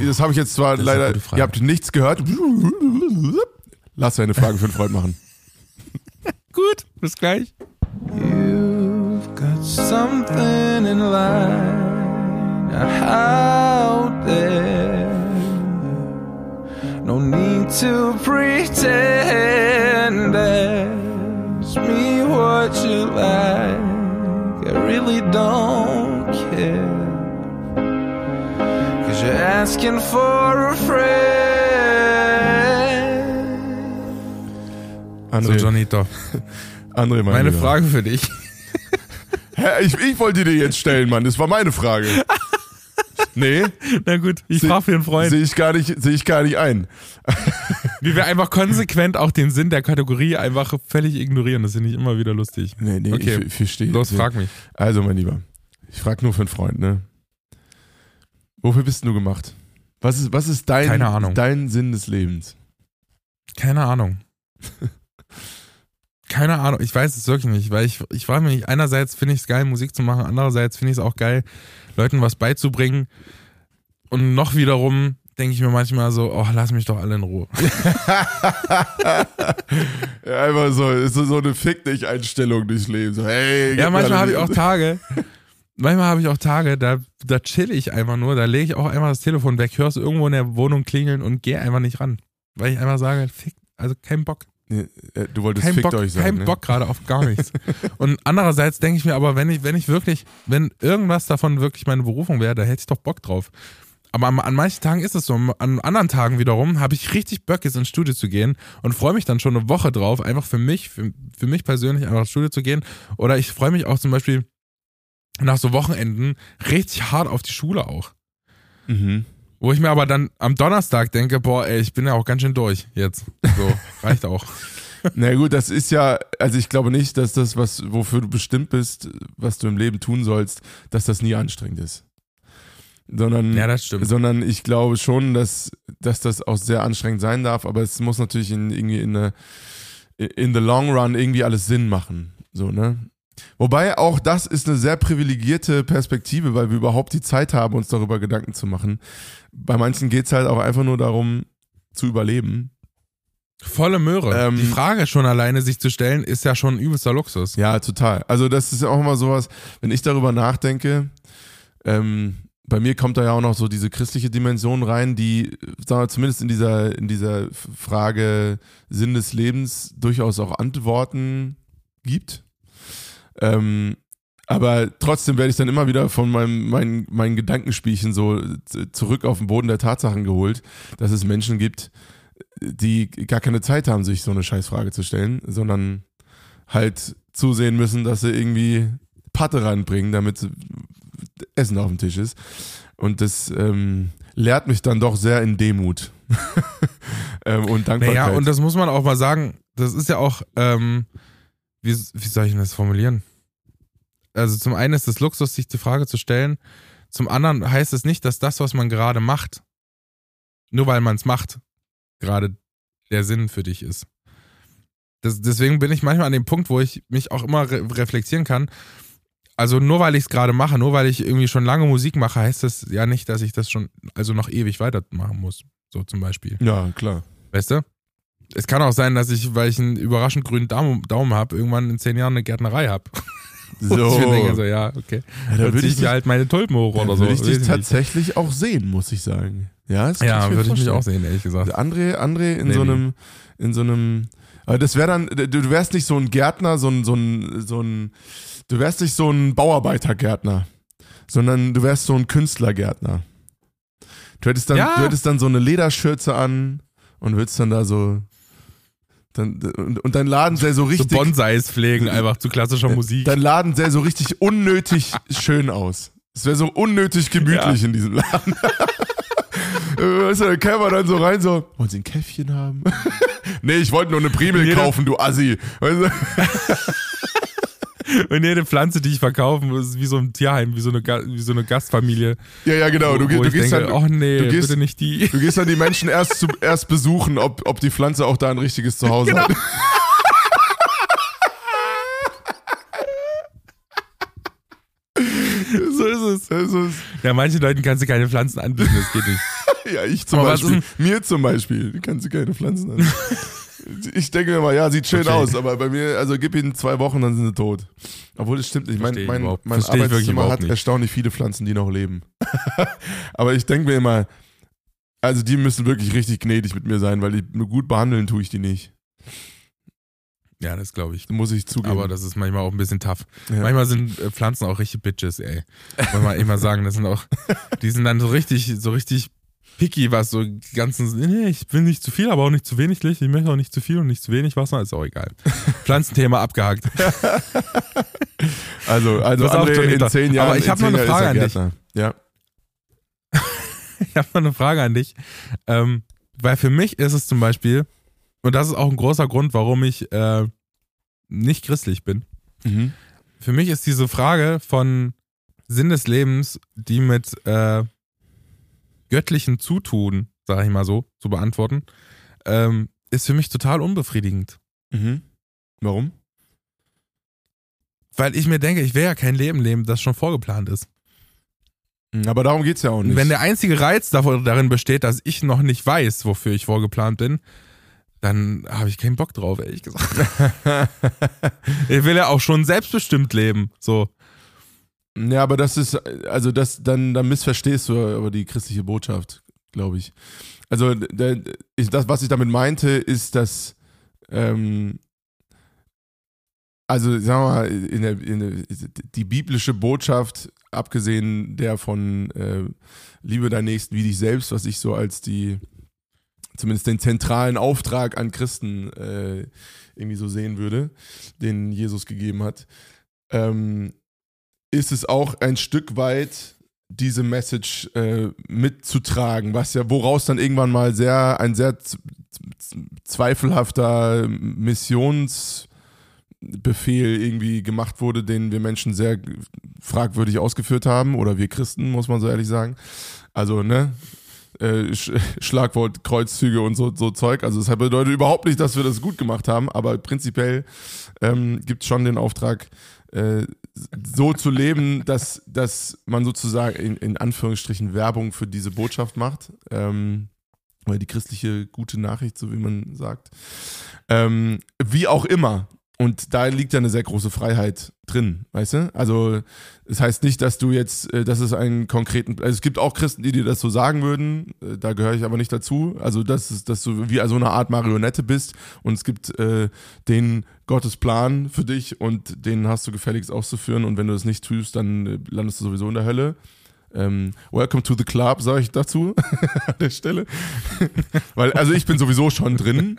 Das habe ich jetzt zwar leider, ihr habt nichts gehört. Lass eine Frage für einen Freund machen. Gut, bis gleich. You've got something in line out there. No need to pretend ask me what you like. I really don't care. Cause you're asking for a friend. So, André, Johnny, doch. André mein Meine Lieber. Frage für dich. Hä, ich, ich wollte dir jetzt stellen, Mann. Das war meine Frage. Nee, Na gut, ich Seh- frage für einen Freund. sehe ich, gar nicht- sehe ich gar nicht ein. Wie wir einfach konsequent auch den Sinn der Kategorie einfach völlig ignorieren. Das finde ich immer wieder lustig. Nee, nee, Okay. ich, ich verstehe. Los, frag mich. Also, mein Lieber, ich frage nur für einen Freund, ne? Wofür bist du gemacht? Was ist, was ist dein, dein Sinn des Lebens? Keine Ahnung. Keine Ahnung, ich weiß es wirklich nicht, weil ich, ich frage mich, einerseits finde ich es geil, Musik zu machen, andererseits finde ich es auch geil, Leuten was beizubringen. Und noch wiederum denke ich mir manchmal so, oh, lass mich doch alle in Ruhe. Ja, einfach so, ist so, eine Fick dich Einstellung durchs Leben. So, hey, Ja, manchmal mal- habe ich auch Tage, manchmal habe ich auch Tage, da, da chill ich einfach nur, da lege ich auch einfach das Telefon weg, hörst irgendwo in der Wohnung klingeln und gehe einfach nicht ran. Weil ich einfach sage, fick, also kein Bock. Nee, äh, Du wolltest Kein fickt Bock, euch sagen. kein ne? Bock gerade auf gar nichts. und andererseits denke ich mir aber, wenn ich, wenn ich wirklich, wenn irgendwas davon wirklich meine Berufung wäre, da hätte ich doch Bock drauf. Aber an, an manchen Tagen ist es so. An anderen Tagen wiederum habe ich richtig Bock, jetzt ins Studio zu gehen und freue mich dann schon eine Woche drauf, einfach für mich, für, für mich persönlich einfach ins Studio zu gehen. Oder ich freue mich auch zum Beispiel nach so Wochenenden richtig hart auf die Schule auch. Mhm. Wo ich mir aber dann am Donnerstag denke, boah, ey, ich bin ja auch ganz schön durch jetzt. So, reicht auch. Na gut, das ist ja, also ich glaube nicht, dass das, was, wofür du bestimmt bist, was du im Leben tun sollst, dass das nie anstrengend ist. Sondern, Ja, das stimmt. sondern ich glaube schon, dass, dass das auch sehr anstrengend sein darf, aber es muss natürlich in, irgendwie in, eine, in the long run irgendwie alles Sinn machen. So, ne? Wobei auch das ist eine sehr privilegierte Perspektive, weil wir überhaupt die Zeit haben, uns darüber Gedanken zu machen. Bei manchen geht es halt auch einfach nur darum, zu überleben. Volle Möhre. Ähm, die Frage schon alleine sich zu stellen, ist ja schon übelster Luxus. Ja, total. Also das ist ja auch immer sowas, wenn ich darüber nachdenke, ähm, bei mir kommt da ja auch noch so diese christliche Dimension rein, die, sagen wir, zumindest in dieser, in dieser Frage Sinn des Lebens durchaus auch Antworten gibt. Ähm, aber trotzdem werde ich dann immer wieder von meinem, meinen, meinen Gedankenspielchen so zurück auf den Boden der Tatsachen geholt, dass es Menschen gibt, die gar keine Zeit haben, sich so eine Scheißfrage zu stellen, sondern halt zusehen müssen, dass sie irgendwie Patte ranbringen, damit Essen auf dem Tisch ist. Und das ähm, lehrt mich dann doch sehr in Demut ähm, und Dankbarkeit. Naja, und das muss man auch mal sagen, das ist ja auch, ähm, wie, wie soll ich das formulieren? Also zum einen ist es Luxus, sich die Frage zu stellen. Zum anderen heißt es nicht, dass das, was man gerade macht, nur weil man es macht, gerade der Sinn für dich ist. Das, deswegen bin ich manchmal an dem Punkt, wo ich mich auch immer re reflektieren kann. Also nur weil ich es gerade mache, nur weil ich irgendwie schon lange Musik mache, heißt das ja nicht, dass ich das schon also noch ewig weitermachen muss. So zum Beispiel. ja, klar. Weißt du? Es kann auch sein, dass ich, weil ich einen überraschend grünen Daumen, Daumen habe, irgendwann in zehn Jahren eine Gärtnerei habe. So, ich denke so, ja, okay. ja, da Dann würde ich, ich mir halt meine Tulpen hoch oder so. würde ich dich nicht. tatsächlich auch sehen, muss ich sagen. Ja, das Ja, mir würde ich mich auch sehen, ehrlich gesagt. Also André, André in so Maybe. einem, in so einem, aber das wäre dann, du du wärst nicht so ein Gärtner, so ein, so ein, so ein, du wärst nicht so ein Bauarbeitergärtner, sondern du wärst so ein Künstlergärtner. Du hättest dann, Ja. du hättest dann so eine Lederschürze an und würdest dann da so, dann, und, und dein Laden sähe so So richtig, Bonsais pflegen, einfach zu klassischer Musik. dein Laden sähe so richtig unnötig schön aus. Es wäre so unnötig gemütlich in diesem Laden. Weißt du, da käme man dann so rein, so, wollen Sie ein Käffchen haben? nee, ich wollte nur eine Primel kaufen, du Assi. Weißt du? Und jede Pflanze, die ich verkaufe, ist wie so ein Tierheim, wie so eine, wie so eine Gastfamilie. Ja, ja, genau. Du, du gehst denke, dann, oh nee, du gehst- bitte nicht die. du gehst dann die Menschen erst, zu, erst besuchen, ob, ob die Pflanze auch da ein richtiges Zuhause Genau. hat. so ist es. Also, Ja, manchen Leuten kannst du keine Pflanzen anbieten, das geht nicht. ja, ich zum Aber Beispiel. ist Mir zum Beispiel. Kannst du keine Pflanzen an. Ich denke mir mal, ja, sieht schön Okay. aus, aber bei mir, also gib ihnen zwei Wochen, dann sind sie tot. Obwohl, es stimmt nicht. Mein, mein, mein Arbeitszimmer hat nicht. erstaunlich viele Pflanzen, die noch leben. aber ich denke mir immer, also die müssen wirklich richtig gnädig mit mir sein, weil die gut behandeln tue ich die nicht. Ja, das glaube ich. Muss ich zugeben. Aber das ist manchmal auch ein bisschen tough. Ja. Manchmal sind äh, Pflanzen auch richtig Bitches, ey. Man echt mal sagen, das sind auch, die sind dann so richtig, so richtig picky, was so die ganzen, nee, ich will nicht zu viel, aber auch nicht zu wenig Licht, ich möchte auch nicht zu viel und nicht zu wenig Wasser, ist auch egal. Pflanzenthema abgehakt. also, also auf, André, Jonita. in zehn Jahren, Aber ich in hab noch eine Frage an dich. Ja. Ich habe mal eine Frage an dich. Ähm, weil für mich ist es zum Beispiel, und das ist auch ein großer Grund, warum ich äh, nicht christlich bin. Mhm. Für mich ist diese Frage von Sinn des Lebens, die mit äh, göttlichem Zutun, sage ich mal so, zu beantworten, ähm, ist für mich total unbefriedigend. Mhm. Warum? Weil ich mir denke, ich will ja kein Leben leben, das schon vorgeplant ist. Aber darum geht's ja auch nicht. Wenn der einzige Reiz darin besteht, dass ich noch nicht weiß, wofür ich vorgeplant bin, dann habe ich keinen Bock drauf, ehrlich gesagt. ich will ja auch schon selbstbestimmt leben. So. Ja, aber das ist, also das, dann, dann missverstehst du aber die christliche Botschaft, glaube ich. Also das, was ich damit meinte, ist, dass ähm, also sagen wir mal, in der, in der, die biblische Botschaft, abgesehen der von äh, Liebe deinen Nächsten wie dich selbst, was ich so als die, zumindest den zentralen Auftrag an Christen äh, irgendwie so sehen würde, den Jesus gegeben hat, ähm, ist es auch ein Stück weit diese Message äh, mitzutragen, was ja, woraus dann irgendwann mal sehr, ein sehr zweifelhafter Missions- Befehl irgendwie gemacht wurde, den wir Menschen sehr fragwürdig ausgeführt haben, oder wir Christen, muss man so ehrlich sagen. Also, ne? Äh, Schlagwort Kreuzzüge und so, so Zeug. Also, das bedeutet überhaupt nicht, dass wir das gut gemacht haben, aber prinzipiell ähm, gibt es schon den Auftrag, äh, so zu leben, dass, dass man sozusagen in, in Anführungsstrichen Werbung für diese Botschaft macht. Ähm, oder die christliche gute Nachricht, so wie man sagt. Ähm, wie auch immer. Und da liegt ja eine sehr große Freiheit drin, weißt du? Also es heißt nicht, dass du jetzt, äh, dass es einen konkreten, also es gibt auch Christen, die dir das so sagen würden, äh, da gehöre ich aber nicht dazu. Also dass, es, dass du wie so eine Art Marionette bist und es gibt äh, den Gottes Plan für dich und den hast du gefälligst auszuführen und wenn du das nicht tust, dann äh, landest du sowieso in der Hölle. Ähm, welcome to the club, sage ich dazu an der Stelle. Weil, also ich bin sowieso schon drin,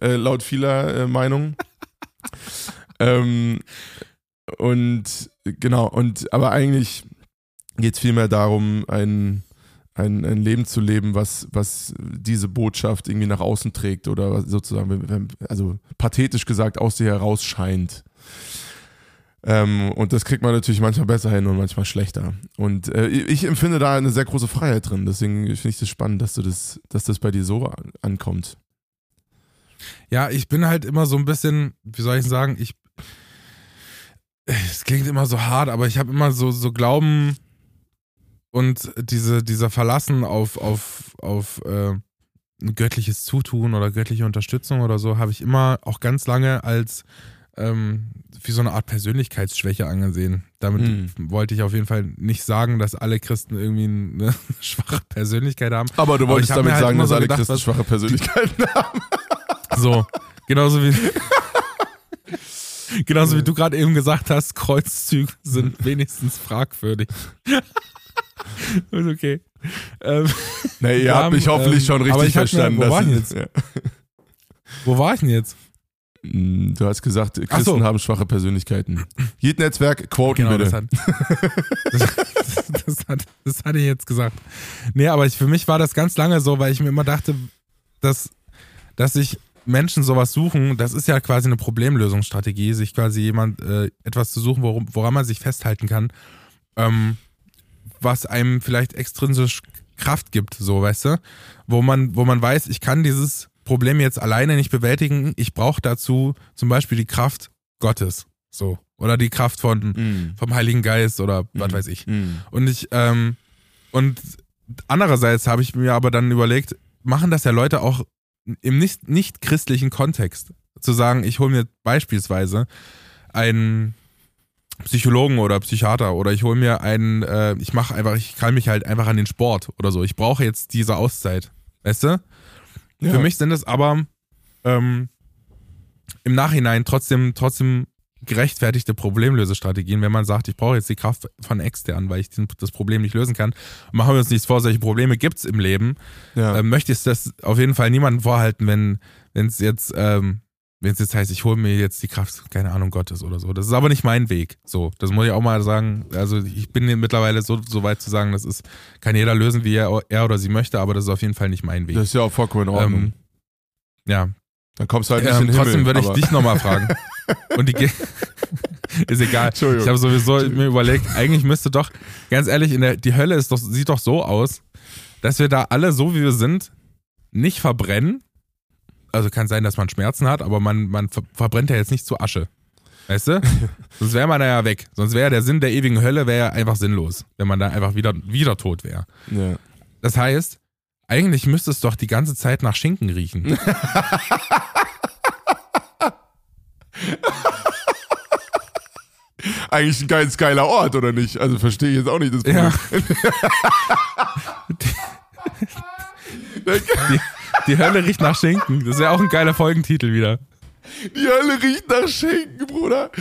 äh, laut vieler äh, Meinung ähm, und genau, und aber eigentlich geht es vielmehr darum, ein, ein, ein Leben zu leben, was, was diese Botschaft irgendwie nach außen trägt oder sozusagen, also pathetisch gesagt, aus dir heraus scheint. Ähm, und das kriegt man natürlich manchmal besser hin und manchmal schlechter. Und äh, ich empfinde da eine sehr große Freiheit drin. Deswegen finde ich das spannend, dass du das, dass das bei dir so ankommt. Ja, ich bin halt immer so ein bisschen, wie soll ich sagen, ich. Es klingt immer so hart, aber ich habe immer so, so Glauben und diese, dieser Verlassen auf, auf, auf äh, ein göttliches Zutun oder göttliche Unterstützung oder so, habe ich immer auch ganz lange als ähm, wie so eine Art Persönlichkeitsschwäche angesehen. Damit mm. wollte ich auf jeden Fall nicht sagen, dass alle Christen irgendwie eine schwache Persönlichkeit haben. Aber du wolltest Aber damit halt sagen, dass so alle gedacht, Christen schwache Persönlichkeiten haben. So, genauso wie. genauso wie du gerade eben gesagt hast, Kreuzzüge sind wenigstens fragwürdig. okay. Ähm, nee, ihr habt mich hoffentlich ähm, schon richtig verstanden. Mir, wo, war ich jetzt? Ja. wo war ich denn jetzt? Hm, du hast gesagt, Christen so. haben schwache Persönlichkeiten. Jedes Netzwerk, quoten genau, bitte. Das hat, das, das, hat, das hatte ich jetzt gesagt. Nee, aber ich, für mich war das ganz lange so, weil ich mir immer dachte, dass, dass ich Menschen sowas suchen, das ist ja quasi eine Problemlösungsstrategie, sich quasi jemand äh, etwas zu suchen, worum, woran man sich festhalten kann, ähm, was einem vielleicht extrinsisch Kraft gibt, so weißt du, wo man, wo man weiß, ich kann dieses Problem jetzt alleine nicht bewältigen, ich brauche dazu zum Beispiel die Kraft Gottes, so oder die Kraft von mm. vom Heiligen Geist oder mm. was weiß ich. Mm. Und ich ähm, und andererseits habe ich mir aber dann überlegt, machen das ja Leute auch im nicht, nicht christlichen Kontext zu sagen, ich hole mir beispielsweise einen Psychologen oder Psychiater oder ich hole mir einen, äh, ich mache einfach, ich kann mich halt einfach an den Sport oder so. Ich brauche jetzt diese Auszeit. Weißt du? Ja. Für mich sind es aber ähm, im Nachhinein trotzdem, trotzdem gerechtfertigte Problemlösestrategien, wenn man sagt, ich brauche jetzt die Kraft von extern, weil ich das Problem nicht lösen kann. machen wir uns nichts vor, solche Probleme gibt es im Leben. Ja. Ähm, möchte ich das auf jeden Fall niemandem vorhalten, wenn es jetzt, ähm, wenn es jetzt heißt, ich hole mir jetzt die Kraft, keine Ahnung, Gottes oder so. Das ist aber nicht mein Weg. So, das muss ich auch mal sagen. Also ich bin mittlerweile so, so weit zu sagen, das ist, kann jeder lösen, wie er, er oder sie möchte, aber das ist auf jeden Fall nicht mein Weg. Das ist ja auch vollkommen in Ordnung. Ähm, ja. Dann kommst du halt nicht ähm, in den Trotzdem Himmel, würde ich dich nochmal fragen. Und die ist egal. Ich habe sowieso mir überlegt, eigentlich müsste doch, ganz ehrlich, in der, die Hölle ist doch, sieht doch so aus, dass wir da alle so wie wir sind, nicht verbrennen. Also kann sein, dass man Schmerzen hat, aber man, man verbrennt ja jetzt nicht zu Asche. Weißt du? Sonst wäre man da ja weg. Sonst wäre der Sinn der ewigen Hölle wäre ja einfach sinnlos, wenn man da einfach wieder, wieder tot wäre. Ja. Das heißt, eigentlich müsste es doch die ganze Zeit nach Schinken riechen. Eigentlich ein ganz geiler Ort, oder nicht? Also verstehe ich jetzt auch nicht das Problem. Ja. die, die Hölle riecht nach Schinken. Das wäre auch ein geiler Folgentitel wieder. Die Hölle riecht nach Schinken, Bruder.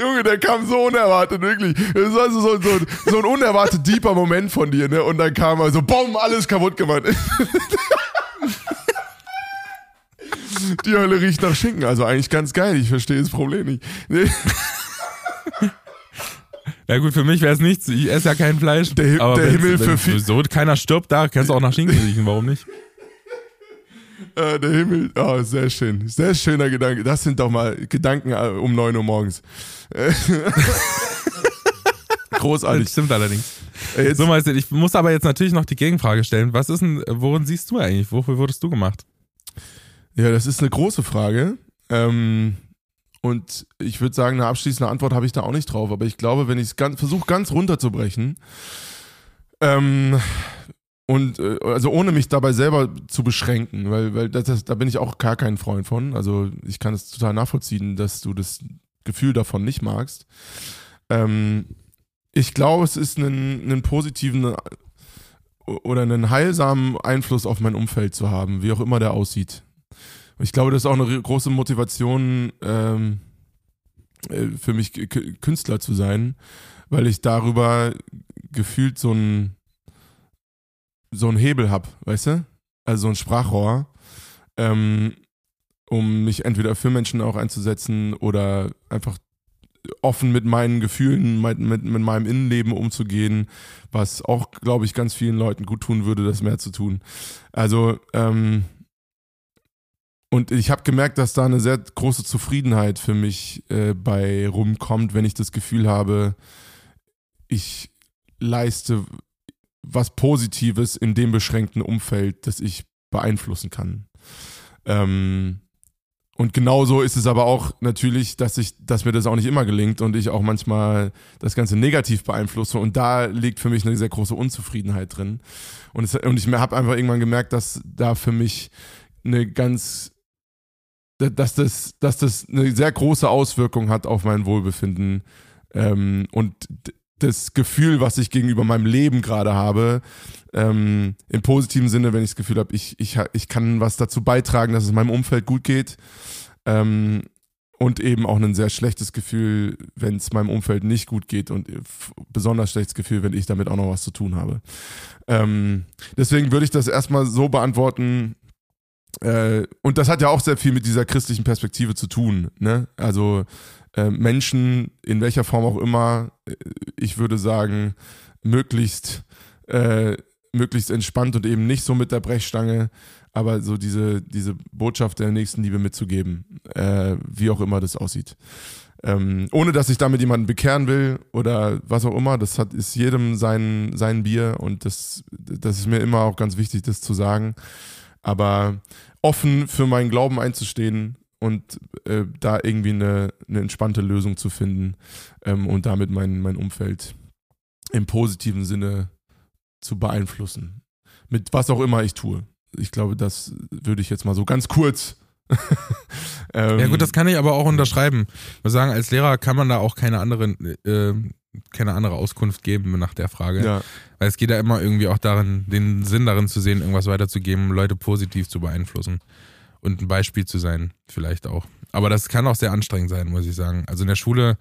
Junge, der kam so unerwartet, wirklich. Das war so, so, so, so ein unerwartet deeper Moment von dir, ne? Und dann kam er so, bumm, alles kaputt gemacht. Die Hölle riecht nach Schinken, also eigentlich ganz geil. Ich verstehe das Problem nicht. Nee. Ja gut, für mich wäre es nichts. Ich esse ja kein Fleisch. Der aber der Himmel für viel- so keiner stirbt, da kannst du auch nach Schinken riechen. Warum nicht? Äh, der Himmel, oh, sehr schön. Sehr schöner Gedanke. Das sind doch mal Gedanken äh, um 9 Uhr morgens. Äh, Das Großartig. stimmt allerdings. Äh, Jetzt, So, Meister, ich muss aber jetzt natürlich noch die Gegenfrage stellen. Was ist denn, worin siehst du eigentlich? Wofür wurdest du gemacht? Ja, das ist eine große Frage. Ähm, und ich würde sagen, eine abschließende Antwort habe ich da auch nicht drauf. Aber ich glaube, wenn ich es ganz, versuche, ganz runterzubrechen, ähm, und äh, also ohne mich dabei selber zu beschränken, weil, weil das, das, da bin ich auch gar kein Freund von. Also ich kann es total nachvollziehen, dass du das Gefühl davon nicht magst. Ähm, ich glaube, es ist einen, einen positiven oder einen heilsamen Einfluss auf mein Umfeld zu haben, wie auch immer der aussieht. Ich glaube, das ist auch eine große Motivation ähm, äh, für mich, Künstler zu sein, weil ich darüber gefühlt so ein so einen Hebel habe, weißt du? Also so ein Sprachrohr, ähm, um mich entweder für Menschen auch einzusetzen oder einfach offen mit meinen Gefühlen, mit, mit, mit meinem Innenleben umzugehen, was auch, glaube ich, ganz vielen Leuten gut tun würde, das mehr zu tun. Also, ähm, und ich habe gemerkt, dass da eine sehr große Zufriedenheit für mich äh, bei rumkommt, wenn ich das Gefühl habe, ich leiste was Positives in dem beschränkten Umfeld, das ich beeinflussen kann. Ähm, und genauso ist es aber auch natürlich, dass ich, dass mir das auch nicht immer gelingt und ich auch manchmal das Ganze negativ beeinflusse. Und da liegt für mich eine sehr große Unzufriedenheit drin. Und, es, und ich habe einfach irgendwann gemerkt, dass da für mich eine ganz, dass das, dass das eine sehr große Auswirkung hat auf mein Wohlbefinden. Ähm, und das Gefühl, was ich gegenüber meinem Leben gerade habe, ähm, im positiven Sinne, wenn ich das Gefühl habe, ich, ich, ich kann was dazu beitragen, dass es meinem Umfeld gut geht. Ähm, und eben auch ein sehr schlechtes Gefühl, wenn es meinem Umfeld nicht gut geht und f- besonders schlechtes Gefühl, wenn ich damit auch noch was zu tun habe. Ähm, deswegen würde ich das erstmal so beantworten, äh, und das hat ja auch sehr viel mit dieser christlichen Perspektive zu tun. Ne? Also äh, Menschen, in welcher Form auch immer, äh, ich würde sagen, möglichst, äh, möglichst entspannt und eben nicht so mit der Brechstange, aber so diese, diese Botschaft der Nächstenliebe mitzugeben, äh, wie auch immer das aussieht. Ähm, ohne dass ich damit jemanden bekehren will oder was auch immer, das hat, ist jedem sein, sein Bier und das, das ist mir immer auch ganz wichtig, das zu sagen. Aber offen für meinen Glauben einzustehen und äh, da irgendwie eine, eine entspannte Lösung zu finden ähm, und damit mein, mein Umfeld im positiven Sinne zu beeinflussen. Mit was auch immer ich tue. Ich glaube, das würde ich jetzt mal so ganz kurz. ähm, Ja gut, das kann ich aber auch unterschreiben. Ich muss sagen, als Lehrer kann man da auch keine andere, äh, keine andere Auskunft geben nach der Frage. ja, Weil es geht ja immer irgendwie auch darin, den Sinn darin zu sehen, irgendwas weiterzugeben, Leute positiv zu beeinflussen. Und ein Beispiel zu sein, vielleicht auch. Aber das kann auch sehr anstrengend sein, muss ich sagen. Also in der Schule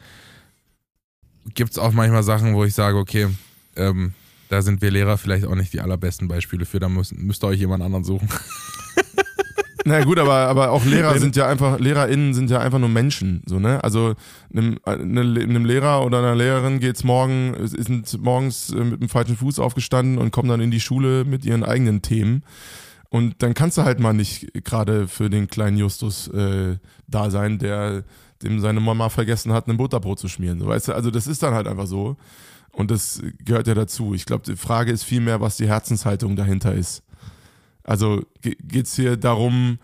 gibt es auch manchmal Sachen, wo ich sage, okay, ähm, da sind wir Lehrer vielleicht auch nicht die allerbesten Beispiele für, da müsst, müsst ihr euch jemand anderen suchen. Na gut, aber, aber auch Lehrer sind ja einfach, LehrerInnen sind ja einfach nur Menschen, so, ne? Also einem, eine- einem Lehrer oder einer Lehrerin geht's morgen, sind morgens äh, mit dem falschen Fuß aufgestanden und kommen dann in die Schule mit ihren eigenen Themen. Und dann kannst du halt mal nicht gerade für den kleinen Justus äh, da sein, der dem seine Mama vergessen hat, ein Butterbrot zu schmieren. So, weißt du, also das ist dann halt einfach so. Und das gehört ja dazu. Ich glaube, die Frage ist vielmehr, was die Herzenshaltung dahinter ist. Also ge- geht's hier darum,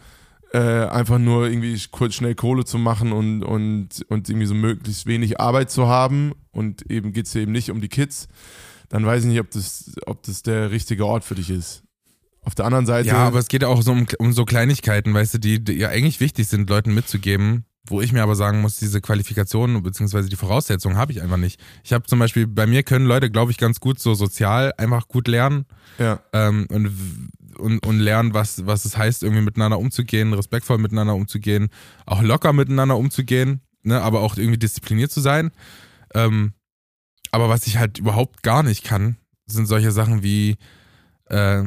äh, einfach nur irgendwie kurz schnell Kohle zu machen und, und, und irgendwie so möglichst wenig Arbeit zu haben und eben geht es eben nicht um die Kids, dann weiß ich nicht, ob das, ob das der richtige Ort für dich ist. Auf der anderen Seite. Ja, aber es geht auch so um, um so Kleinigkeiten, weißt du, die, die ja eigentlich wichtig sind, Leuten mitzugeben, wo ich mir aber sagen muss, diese Qualifikationen bzw. die Voraussetzungen habe ich einfach nicht. Ich habe zum Beispiel, bei mir können Leute, glaube ich, ganz gut so sozial einfach gut lernen ja. ähm, und, und, und lernen, was, was es heißt, irgendwie miteinander umzugehen, respektvoll miteinander umzugehen, auch locker miteinander umzugehen, ne, aber auch irgendwie diszipliniert zu sein. Ähm, aber was ich halt überhaupt gar nicht kann, sind solche Sachen wie äh,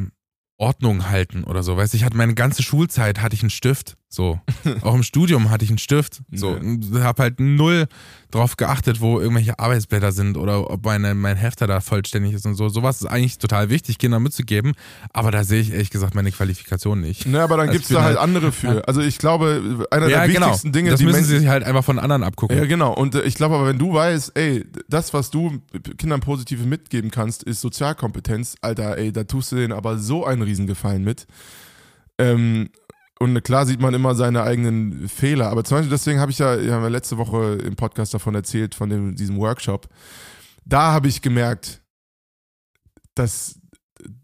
Ordnung halten oder so. Weißt ich hatte meine ganze Schulzeit hatte ich einen Stift, so. Auch im Studium hatte ich einen Stift, so. Ja. Hab halt null drauf geachtet, wo irgendwelche Arbeitsblätter sind oder ob meine, mein Hefter da vollständig ist und so. Sowas ist eigentlich total wichtig, Kindern mitzugeben. Aber da sehe ich ehrlich gesagt meine Qualifikation nicht. Ne, aber dann Also ich bin da halt halt- andere für. Also ich glaube, einer ja, der genau. wichtigsten Dinge, das die müssen sie sich halt einfach von anderen abgucken. Ja, genau. Und äh, ich glaube aber, wenn du weißt, ey, das, was du Kindern positiv mitgeben kannst, ist Sozialkompetenz, Alter, ey, da tust du denen aber so einen Riesengefallen mit. Ähm, und klar sieht man immer seine eigenen Fehler, aber zum Beispiel deswegen habe ich ja, ja letzte Woche im Podcast davon erzählt, von dem, diesem Workshop. Da habe ich gemerkt, dass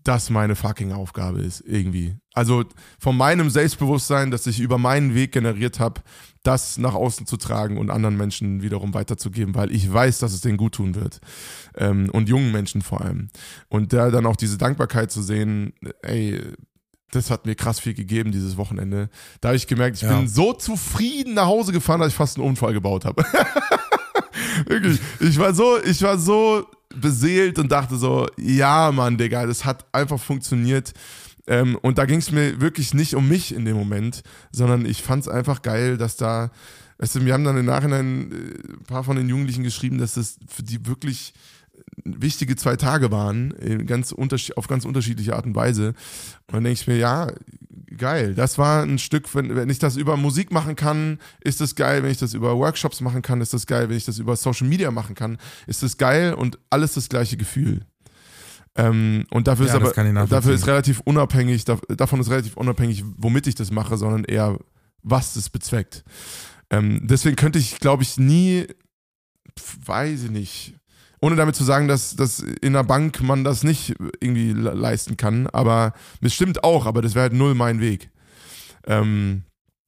das meine fucking Aufgabe ist, irgendwie. Also von meinem Selbstbewusstsein, das ich über meinen Weg generiert habe, das nach außen zu tragen und anderen Menschen wiederum weiterzugeben, weil ich weiß, dass es denen gut tun wird. Ähm, und jungen Menschen vor allem. Und da dann auch diese Dankbarkeit zu sehen, ey, das hat mir krass viel gegeben dieses Wochenende. Da habe ich gemerkt, ich Ja. bin so zufrieden nach Hause gefahren, dass ich fast einen Unfall gebaut habe. Wirklich. Ich war so, ich war so beseelt und dachte so, ja, Mann, Digga, das hat einfach funktioniert. Ähm, und da ging es mir wirklich nicht um mich in dem Moment, sondern ich fand es einfach geil, dass da, weißt du, wir haben dann im Nachhinein äh, ein paar von den Jugendlichen geschrieben, dass das für die wirklich wichtige zwei Tage waren, in ganz auf ganz unterschiedliche Art und Weise. Und dann denke ich mir, ja, geil. Das war ein Stück, wenn, wenn ich das über Musik machen kann, ist das geil. Wenn ich das über Workshops machen kann, ist das geil. Wenn ich das über Social Media machen kann, ist das geil und alles das gleiche Gefühl. Ähm, und dafür Ja, ist aber dafür ist relativ unabhängig, da- davon ist relativ unabhängig, womit ich das mache, sondern eher, was es bezweckt. Ähm, deswegen könnte ich, glaube ich, nie, weiß ich nicht, ohne damit zu sagen, dass, dass in der Bank man das nicht irgendwie le- leisten kann, aber es stimmt auch, aber das wäre halt null mein Weg. Ähm,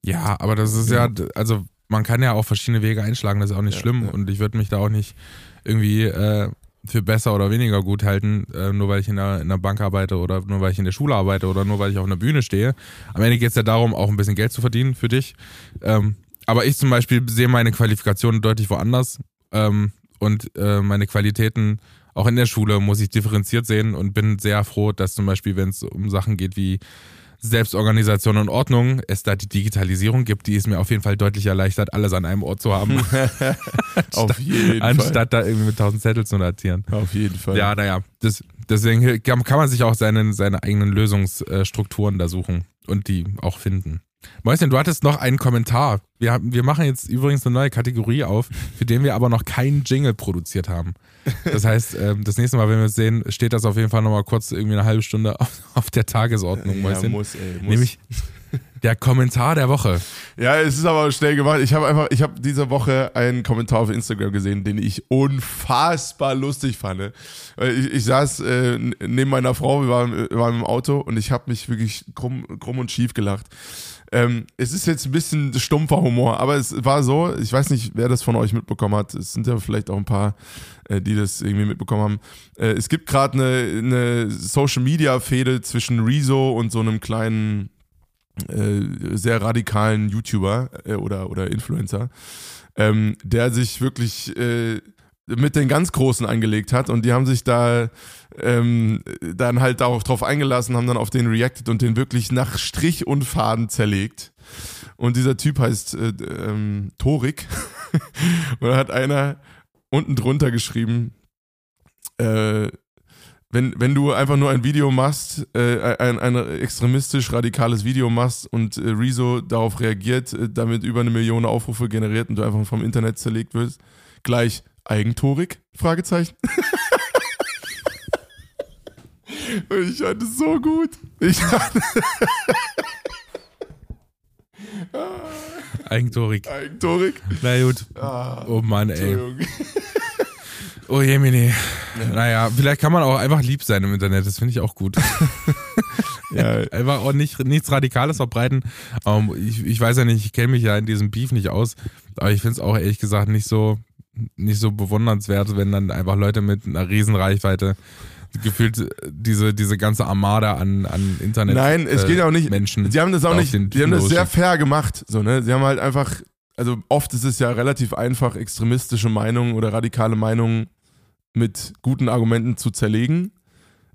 Ja, aber das ist ja, also man kann ja auch verschiedene Wege einschlagen, das ist auch nicht Ja, schlimm. ja. Und ich würde mich da auch nicht irgendwie äh, für besser oder weniger gut halten, äh, nur weil ich in der, in der Bank arbeite oder nur weil ich in der Schule arbeite oder nur weil ich auf einer Bühne stehe. Am Ende geht es ja darum, auch ein bisschen Geld zu verdienen für dich. Ähm, aber ich zum Beispiel sehe meine Qualifikationen deutlich woanders ähm, und äh, meine Qualitäten auch in der Schule muss ich differenziert sehen und bin sehr froh, dass zum Beispiel, wenn es um Sachen geht wie Selbstorganisation und Ordnung, es da die Digitalisierung gibt, die es mir auf jeden Fall deutlich erleichtert, alles an einem Ort zu haben, auf jeden Fall. anstatt da irgendwie mit tausend Zettel zu notieren. Auf jeden Fall. Ja, naja, das, deswegen kann, kann man sich auch seine, seine eigenen Lösungsstrukturen da suchen und die auch finden. Mäuschen, du hattest noch einen Kommentar. Wir, haben, wir machen jetzt übrigens eine neue Kategorie auf, für den wir aber noch keinen Jingle produziert haben. Das heißt, ähm, das nächste Mal, wenn wir es sehen, steht das auf jeden Fall nochmal kurz irgendwie eine halbe Stunde auf, auf der Tagesordnung, ja, Mäuschen. muss, ey, muss. Nämlich der Kommentar der Woche. Ja, es ist aber schnell gemacht. Ich habe einfach, ich habe diese Woche einen Kommentar auf Instagram gesehen, den ich unfassbar lustig fand. Ich, ich saß äh, neben meiner Frau, wir waren, wir waren im Auto und ich habe mich wirklich krumm, krumm und schief gelacht. Ähm, es ist jetzt ein bisschen stumpfer Humor, aber es war so, ich weiß nicht, wer das von euch mitbekommen hat. Es sind ja vielleicht auch ein paar, äh, die das irgendwie mitbekommen haben. Äh, es gibt gerade eine, eine Social Media Fehde zwischen Rezo und so einem kleinen äh, sehr radikalen YouTuber äh, oder, oder Influencer, ähm, der sich wirklich äh, mit den ganz Großen angelegt hat und die haben sich da ähm, dann halt darauf drauf eingelassen, haben dann auf den reacted und den wirklich nach Strich und Faden zerlegt. Und dieser Typ heißt äh, ähm, Torik. und da hat einer unten drunter geschrieben, äh, wenn, wenn du einfach nur ein Video machst, äh, ein, ein extremistisch radikales Video machst und äh, Rezo darauf reagiert, äh, damit über eine Million Aufrufe generiert und du einfach vom Internet zerlegt wirst, gleich Eigentorik? Fragezeichen. und ich fand es so gut. Ich fand Eigentorik. Eigentorik. Na gut. Ah, Oh Mann, ey. Oh Jemini. Naja, vielleicht kann man auch einfach lieb sein im Internet. Das finde ich auch gut. Ja, Einfach auch nicht, nichts Radikales verbreiten. Ähm, ich, ich weiß ja nicht, ich kenne mich ja in diesem Beef nicht aus. Aber ich finde es auch ehrlich gesagt nicht so, nicht so bewundernswert, wenn dann einfach Leute mit einer Riesenreichweite gefühlt diese, diese ganze Armada an, an Internet. Nein, es äh, geht auch nicht. Menschen. Sie haben das auch nicht. den Sie haben das sehr fair gemacht. So, ne? Sie haben halt einfach, also oft ist es ja relativ einfach, extremistische Meinungen oder radikale Meinungen mit guten Argumenten zu zerlegen.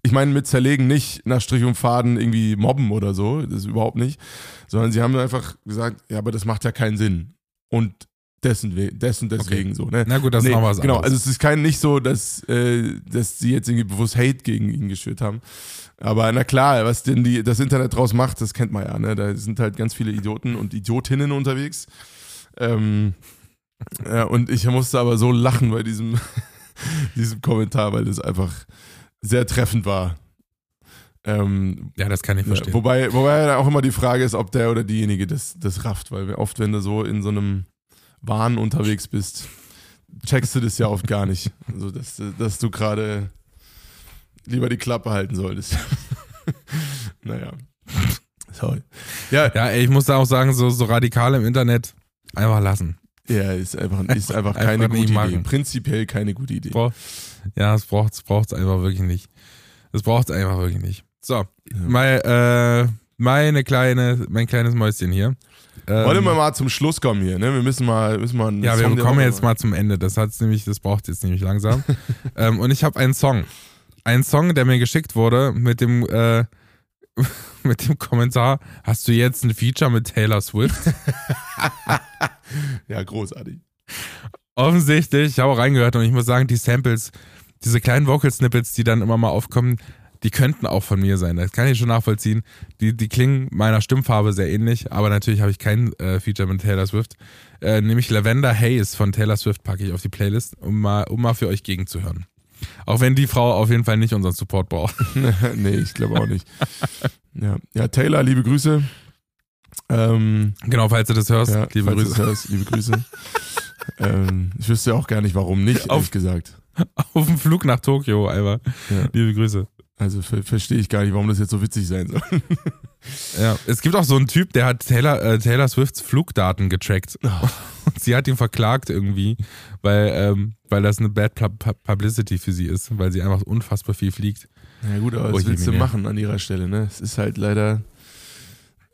Ich meine mit zerlegen nicht nach Strich und Faden irgendwie mobben oder so, das ist überhaupt nicht, sondern sie haben einfach gesagt, ja, aber das macht ja keinen Sinn. Und dessen, dessen deswegen so, ne? Na gut, das Nee, ist noch was Genau, anderes. also es ist kein nicht so, dass, äh, dass sie jetzt irgendwie bewusst Hate gegen ihn geschürt haben. Aber na klar, was denn die, das Internet draus macht, das kennt man ja. Ne? Da sind halt ganz viele Idioten und Idiotinnen unterwegs. Ähm, ja, und ich musste aber so lachen bei diesem, diesem Kommentar, weil das einfach sehr treffend war. Ähm, ja, das kann ich verstehen. wobei, wobei auch immer die Frage ist, ob der oder diejenige das, das rafft, weil wir oft, wenn du so in so einem Wahn unterwegs bist, checkst du das ja oft gar nicht. Also, dass, du- dass du gerade lieber die Klappe halten solltest. naja. Sorry. Ja, ja, ey, ich muss da auch sagen, so, so radikal im Internet einfach lassen. ja ist einfach, ist einfach Einfach keine nicht gute. Idee. Prinzipiell keine gute Idee. Brauch- Ja, es braucht es braucht's einfach wirklich nicht. Es braucht es einfach wirklich nicht. So, mein, äh, meine kleine, mein kleines Mäuschen hier. Ähm, Wollen wir mal zum Schluss kommen hier, ne? Wir müssen mal, müssen mal Ja, wir Song der kommen jetzt mal zum Ende. Das hat's nämlich, das braucht jetzt nämlich langsam. ähm, und ich habe einen Song. Einen Song, der mir geschickt wurde mit dem, äh, mit dem Kommentar, hast du jetzt ein Feature mit Taylor Swift? Ja, großartig. Offensichtlich, ich habe auch reingehört und ich muss sagen, die Samples, diese kleinen Vocal-Snippets, die dann immer mal aufkommen, die könnten auch von mir sein. Das kann ich schon nachvollziehen. Die, die klingen meiner Stimmfarbe sehr ähnlich, aber natürlich habe ich kein äh, Feature mit Taylor Swift. Äh, nämlich Lavender Haze von Taylor Swift packe ich auf die Playlist, um mal, um mal für euch gegenzuhören. Auch wenn die Frau auf jeden Fall nicht unseren Support braucht. nee, ich glaube auch nicht. Ja. ja, Taylor, liebe Grüße. Ähm, Genau, falls du das hörst, ja, liebe Grüße. hörst, liebe Grüße. ähm, ich wüsste auch gar nicht, warum nicht, Auf- ehrlich gesagt. Auf dem Flug nach Tokio, einfach. Ja. Liebe Grüße. Also ver verstehe ich gar nicht, warum das jetzt so witzig sein soll. Ja, es gibt auch so einen Typ, der hat Taylor, äh, Taylor Swifts Flugdaten getrackt. Und sie hat ihn verklagt irgendwie, weil, ähm, weil das eine Bad Pub- Pub- Publicity für sie ist, weil sie einfach unfassbar viel fliegt. Ja gut, aber Oh, was willst du machen an ihrer Stelle, ne? Es ist halt leider,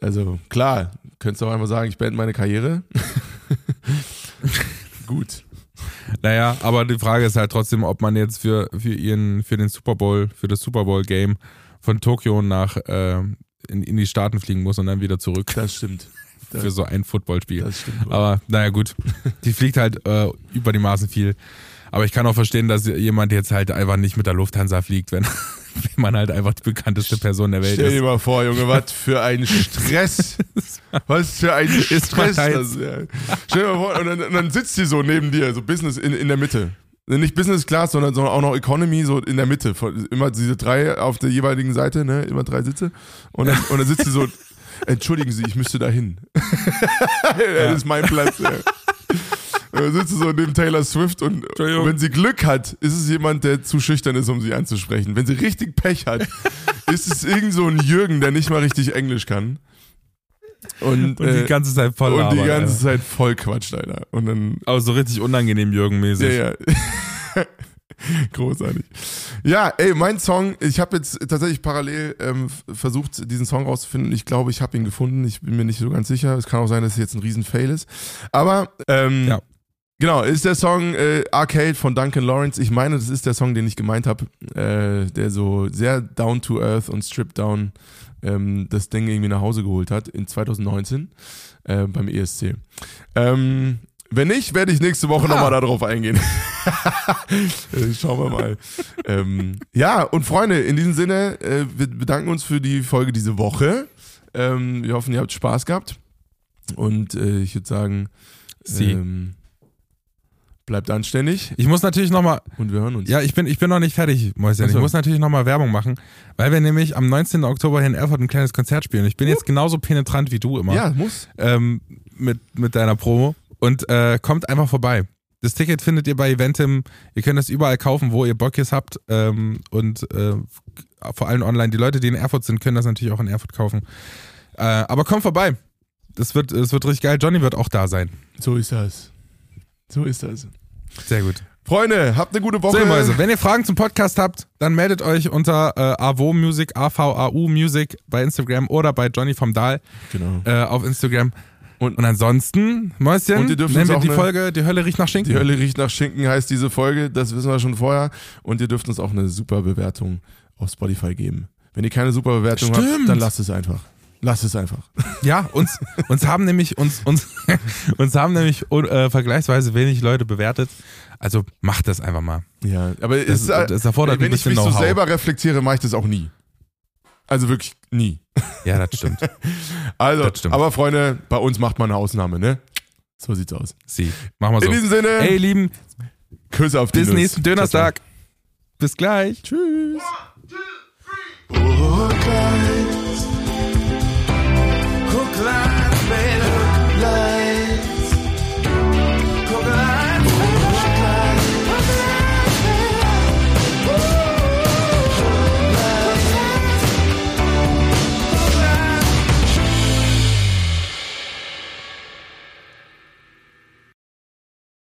also klar, könntest du auch einmal sagen, ich beende meine Karriere. gut. Naja, aber die Frage ist halt trotzdem, ob man jetzt für, für ihren, für den Super Bowl, für das Super Bowl Game von Tokio nach äh, in, in die Staaten fliegen muss und dann wieder zurück Das stimmt. Das, für so ein Footballspiel. das stimmt. wohl. Aber naja, gut. Die fliegt halt äh, über die Maßen viel. Aber ich kann auch verstehen, dass jemand jetzt halt einfach nicht mit der Lufthansa fliegt, wenn, wenn man halt einfach die bekannteste Person der Welt Stell dir ist. mal vor, Junge, was für ein Stress. Was für ein Stress. mal heiß. Das, ja. Stell dir mal vor, und dann, und dann sitzt sie so neben dir, so Business in, in der Mitte. Nicht Business Class, sondern, sondern auch noch Economy, so in der Mitte. Immer diese drei auf der jeweiligen Seite, ne? Immer drei Sitze. Und dann, und dann sitzt sie so, entschuldigen Sie, ich müsste da hin. das ist mein Platz. Ja. Und dann sitzt sie so neben Taylor Swift und, wenn sie Glück hat, ist es jemand, der zu schüchtern ist, um sie anzusprechen. Wenn sie richtig Pech hat, ist es irgend so ein Jürgen, der nicht mal richtig Englisch kann. Und, Und äh, die ganze Zeit voll und die labert, ganze Alter. Zeit voll quatscht, Alter. Und dann, Aber so richtig unangenehm Jürgen-mäßig. ja, ja. Großartig. Ja, ey, mein Song, ich habe jetzt tatsächlich parallel ähm, versucht, diesen Song rauszufinden. Ich glaube, ich habe ihn gefunden. Ich bin mir nicht so ganz sicher. Es kann auch sein, dass es jetzt ein Riesen-Fail ist. Aber, ähm, Ja. Genau, ist der Song äh, Arcade von Duncan Lawrence. Ich meine, das ist der Song, den ich gemeint habe, äh, der so sehr down to earth und stripped down ähm, das Ding irgendwie nach Hause geholt hat in 2019 äh, beim ESC. Ähm, wenn nicht, werde ich nächste Woche Ah. nochmal darauf eingehen. Äh, Schauen wir mal. ähm, ja, und Freunde, in diesem Sinne, äh, wir bedanken uns für die Folge diese Woche. Ähm, wir hoffen, ihr habt Spaß gehabt. Und äh, ich würde sagen, Sie. Bleibt anständig Ich muss natürlich nochmal, und wir hören uns. ja, ich bin, ich bin noch nicht fertig, Mäuschen. Ach so. Ich muss natürlich nochmal Werbung machen, weil wir nämlich am 19. Oktober hier in Erfurt ein kleines Konzert spielen. Ich bin jetzt genauso penetrant wie du immer. Ja, muss. ähm, mit, mit deiner Promo und äh, kommt einfach vorbei. Das Ticket findet ihr bei Eventim. Ihr könnt es überall kaufen, wo ihr Bock jetzt habt. Ähm, und äh, vor allem online. Die Leute, die in Erfurt sind, können das natürlich auch in Erfurt kaufen. Äh, aber kommt vorbei. Das wird, das wird richtig geil. Johnny wird auch da sein. So ist das. So ist das. Sehr gut. Freunde, habt eine gute Woche. So, Mäuse, wenn ihr Fragen zum Podcast habt, dann meldet euch unter äh, AVO Music, AVAU Music bei Instagram oder bei Johnny vom Dahl Genau. äh, auf Instagram. Und- Und, ansonsten, Mäuschen, Und ihr dürft nennen wir die eine- Folge Die Hölle riecht nach Schinken. Die Hölle riecht nach Schinken heißt diese Folge, das wissen wir schon vorher. Und ihr dürft uns auch eine super Bewertung auf Spotify geben. Wenn ihr keine super Bewertung habt, Stimmt. dann lasst es einfach. Lasst es einfach. Ja, uns, uns haben nämlich, uns, uns, uns haben nämlich äh, vergleichsweise wenig Leute bewertet. Also macht das einfach mal. Ja, aber Das- es, äh, das erfordert wenn ein ich bisschen mich so selber reflektiere, mache ich das auch nie. Also wirklich nie. Ja, das stimmt. Also, Das stimmt. aber Freunde, bei uns macht man eine Ausnahme, ne? So sieht's aus. Sie. Machen wir In so. diesem Sinne, Ey, Lieben, Küsse auf die bis Nuss. nächsten. Dönerstag. Bis gleich. Tschüss.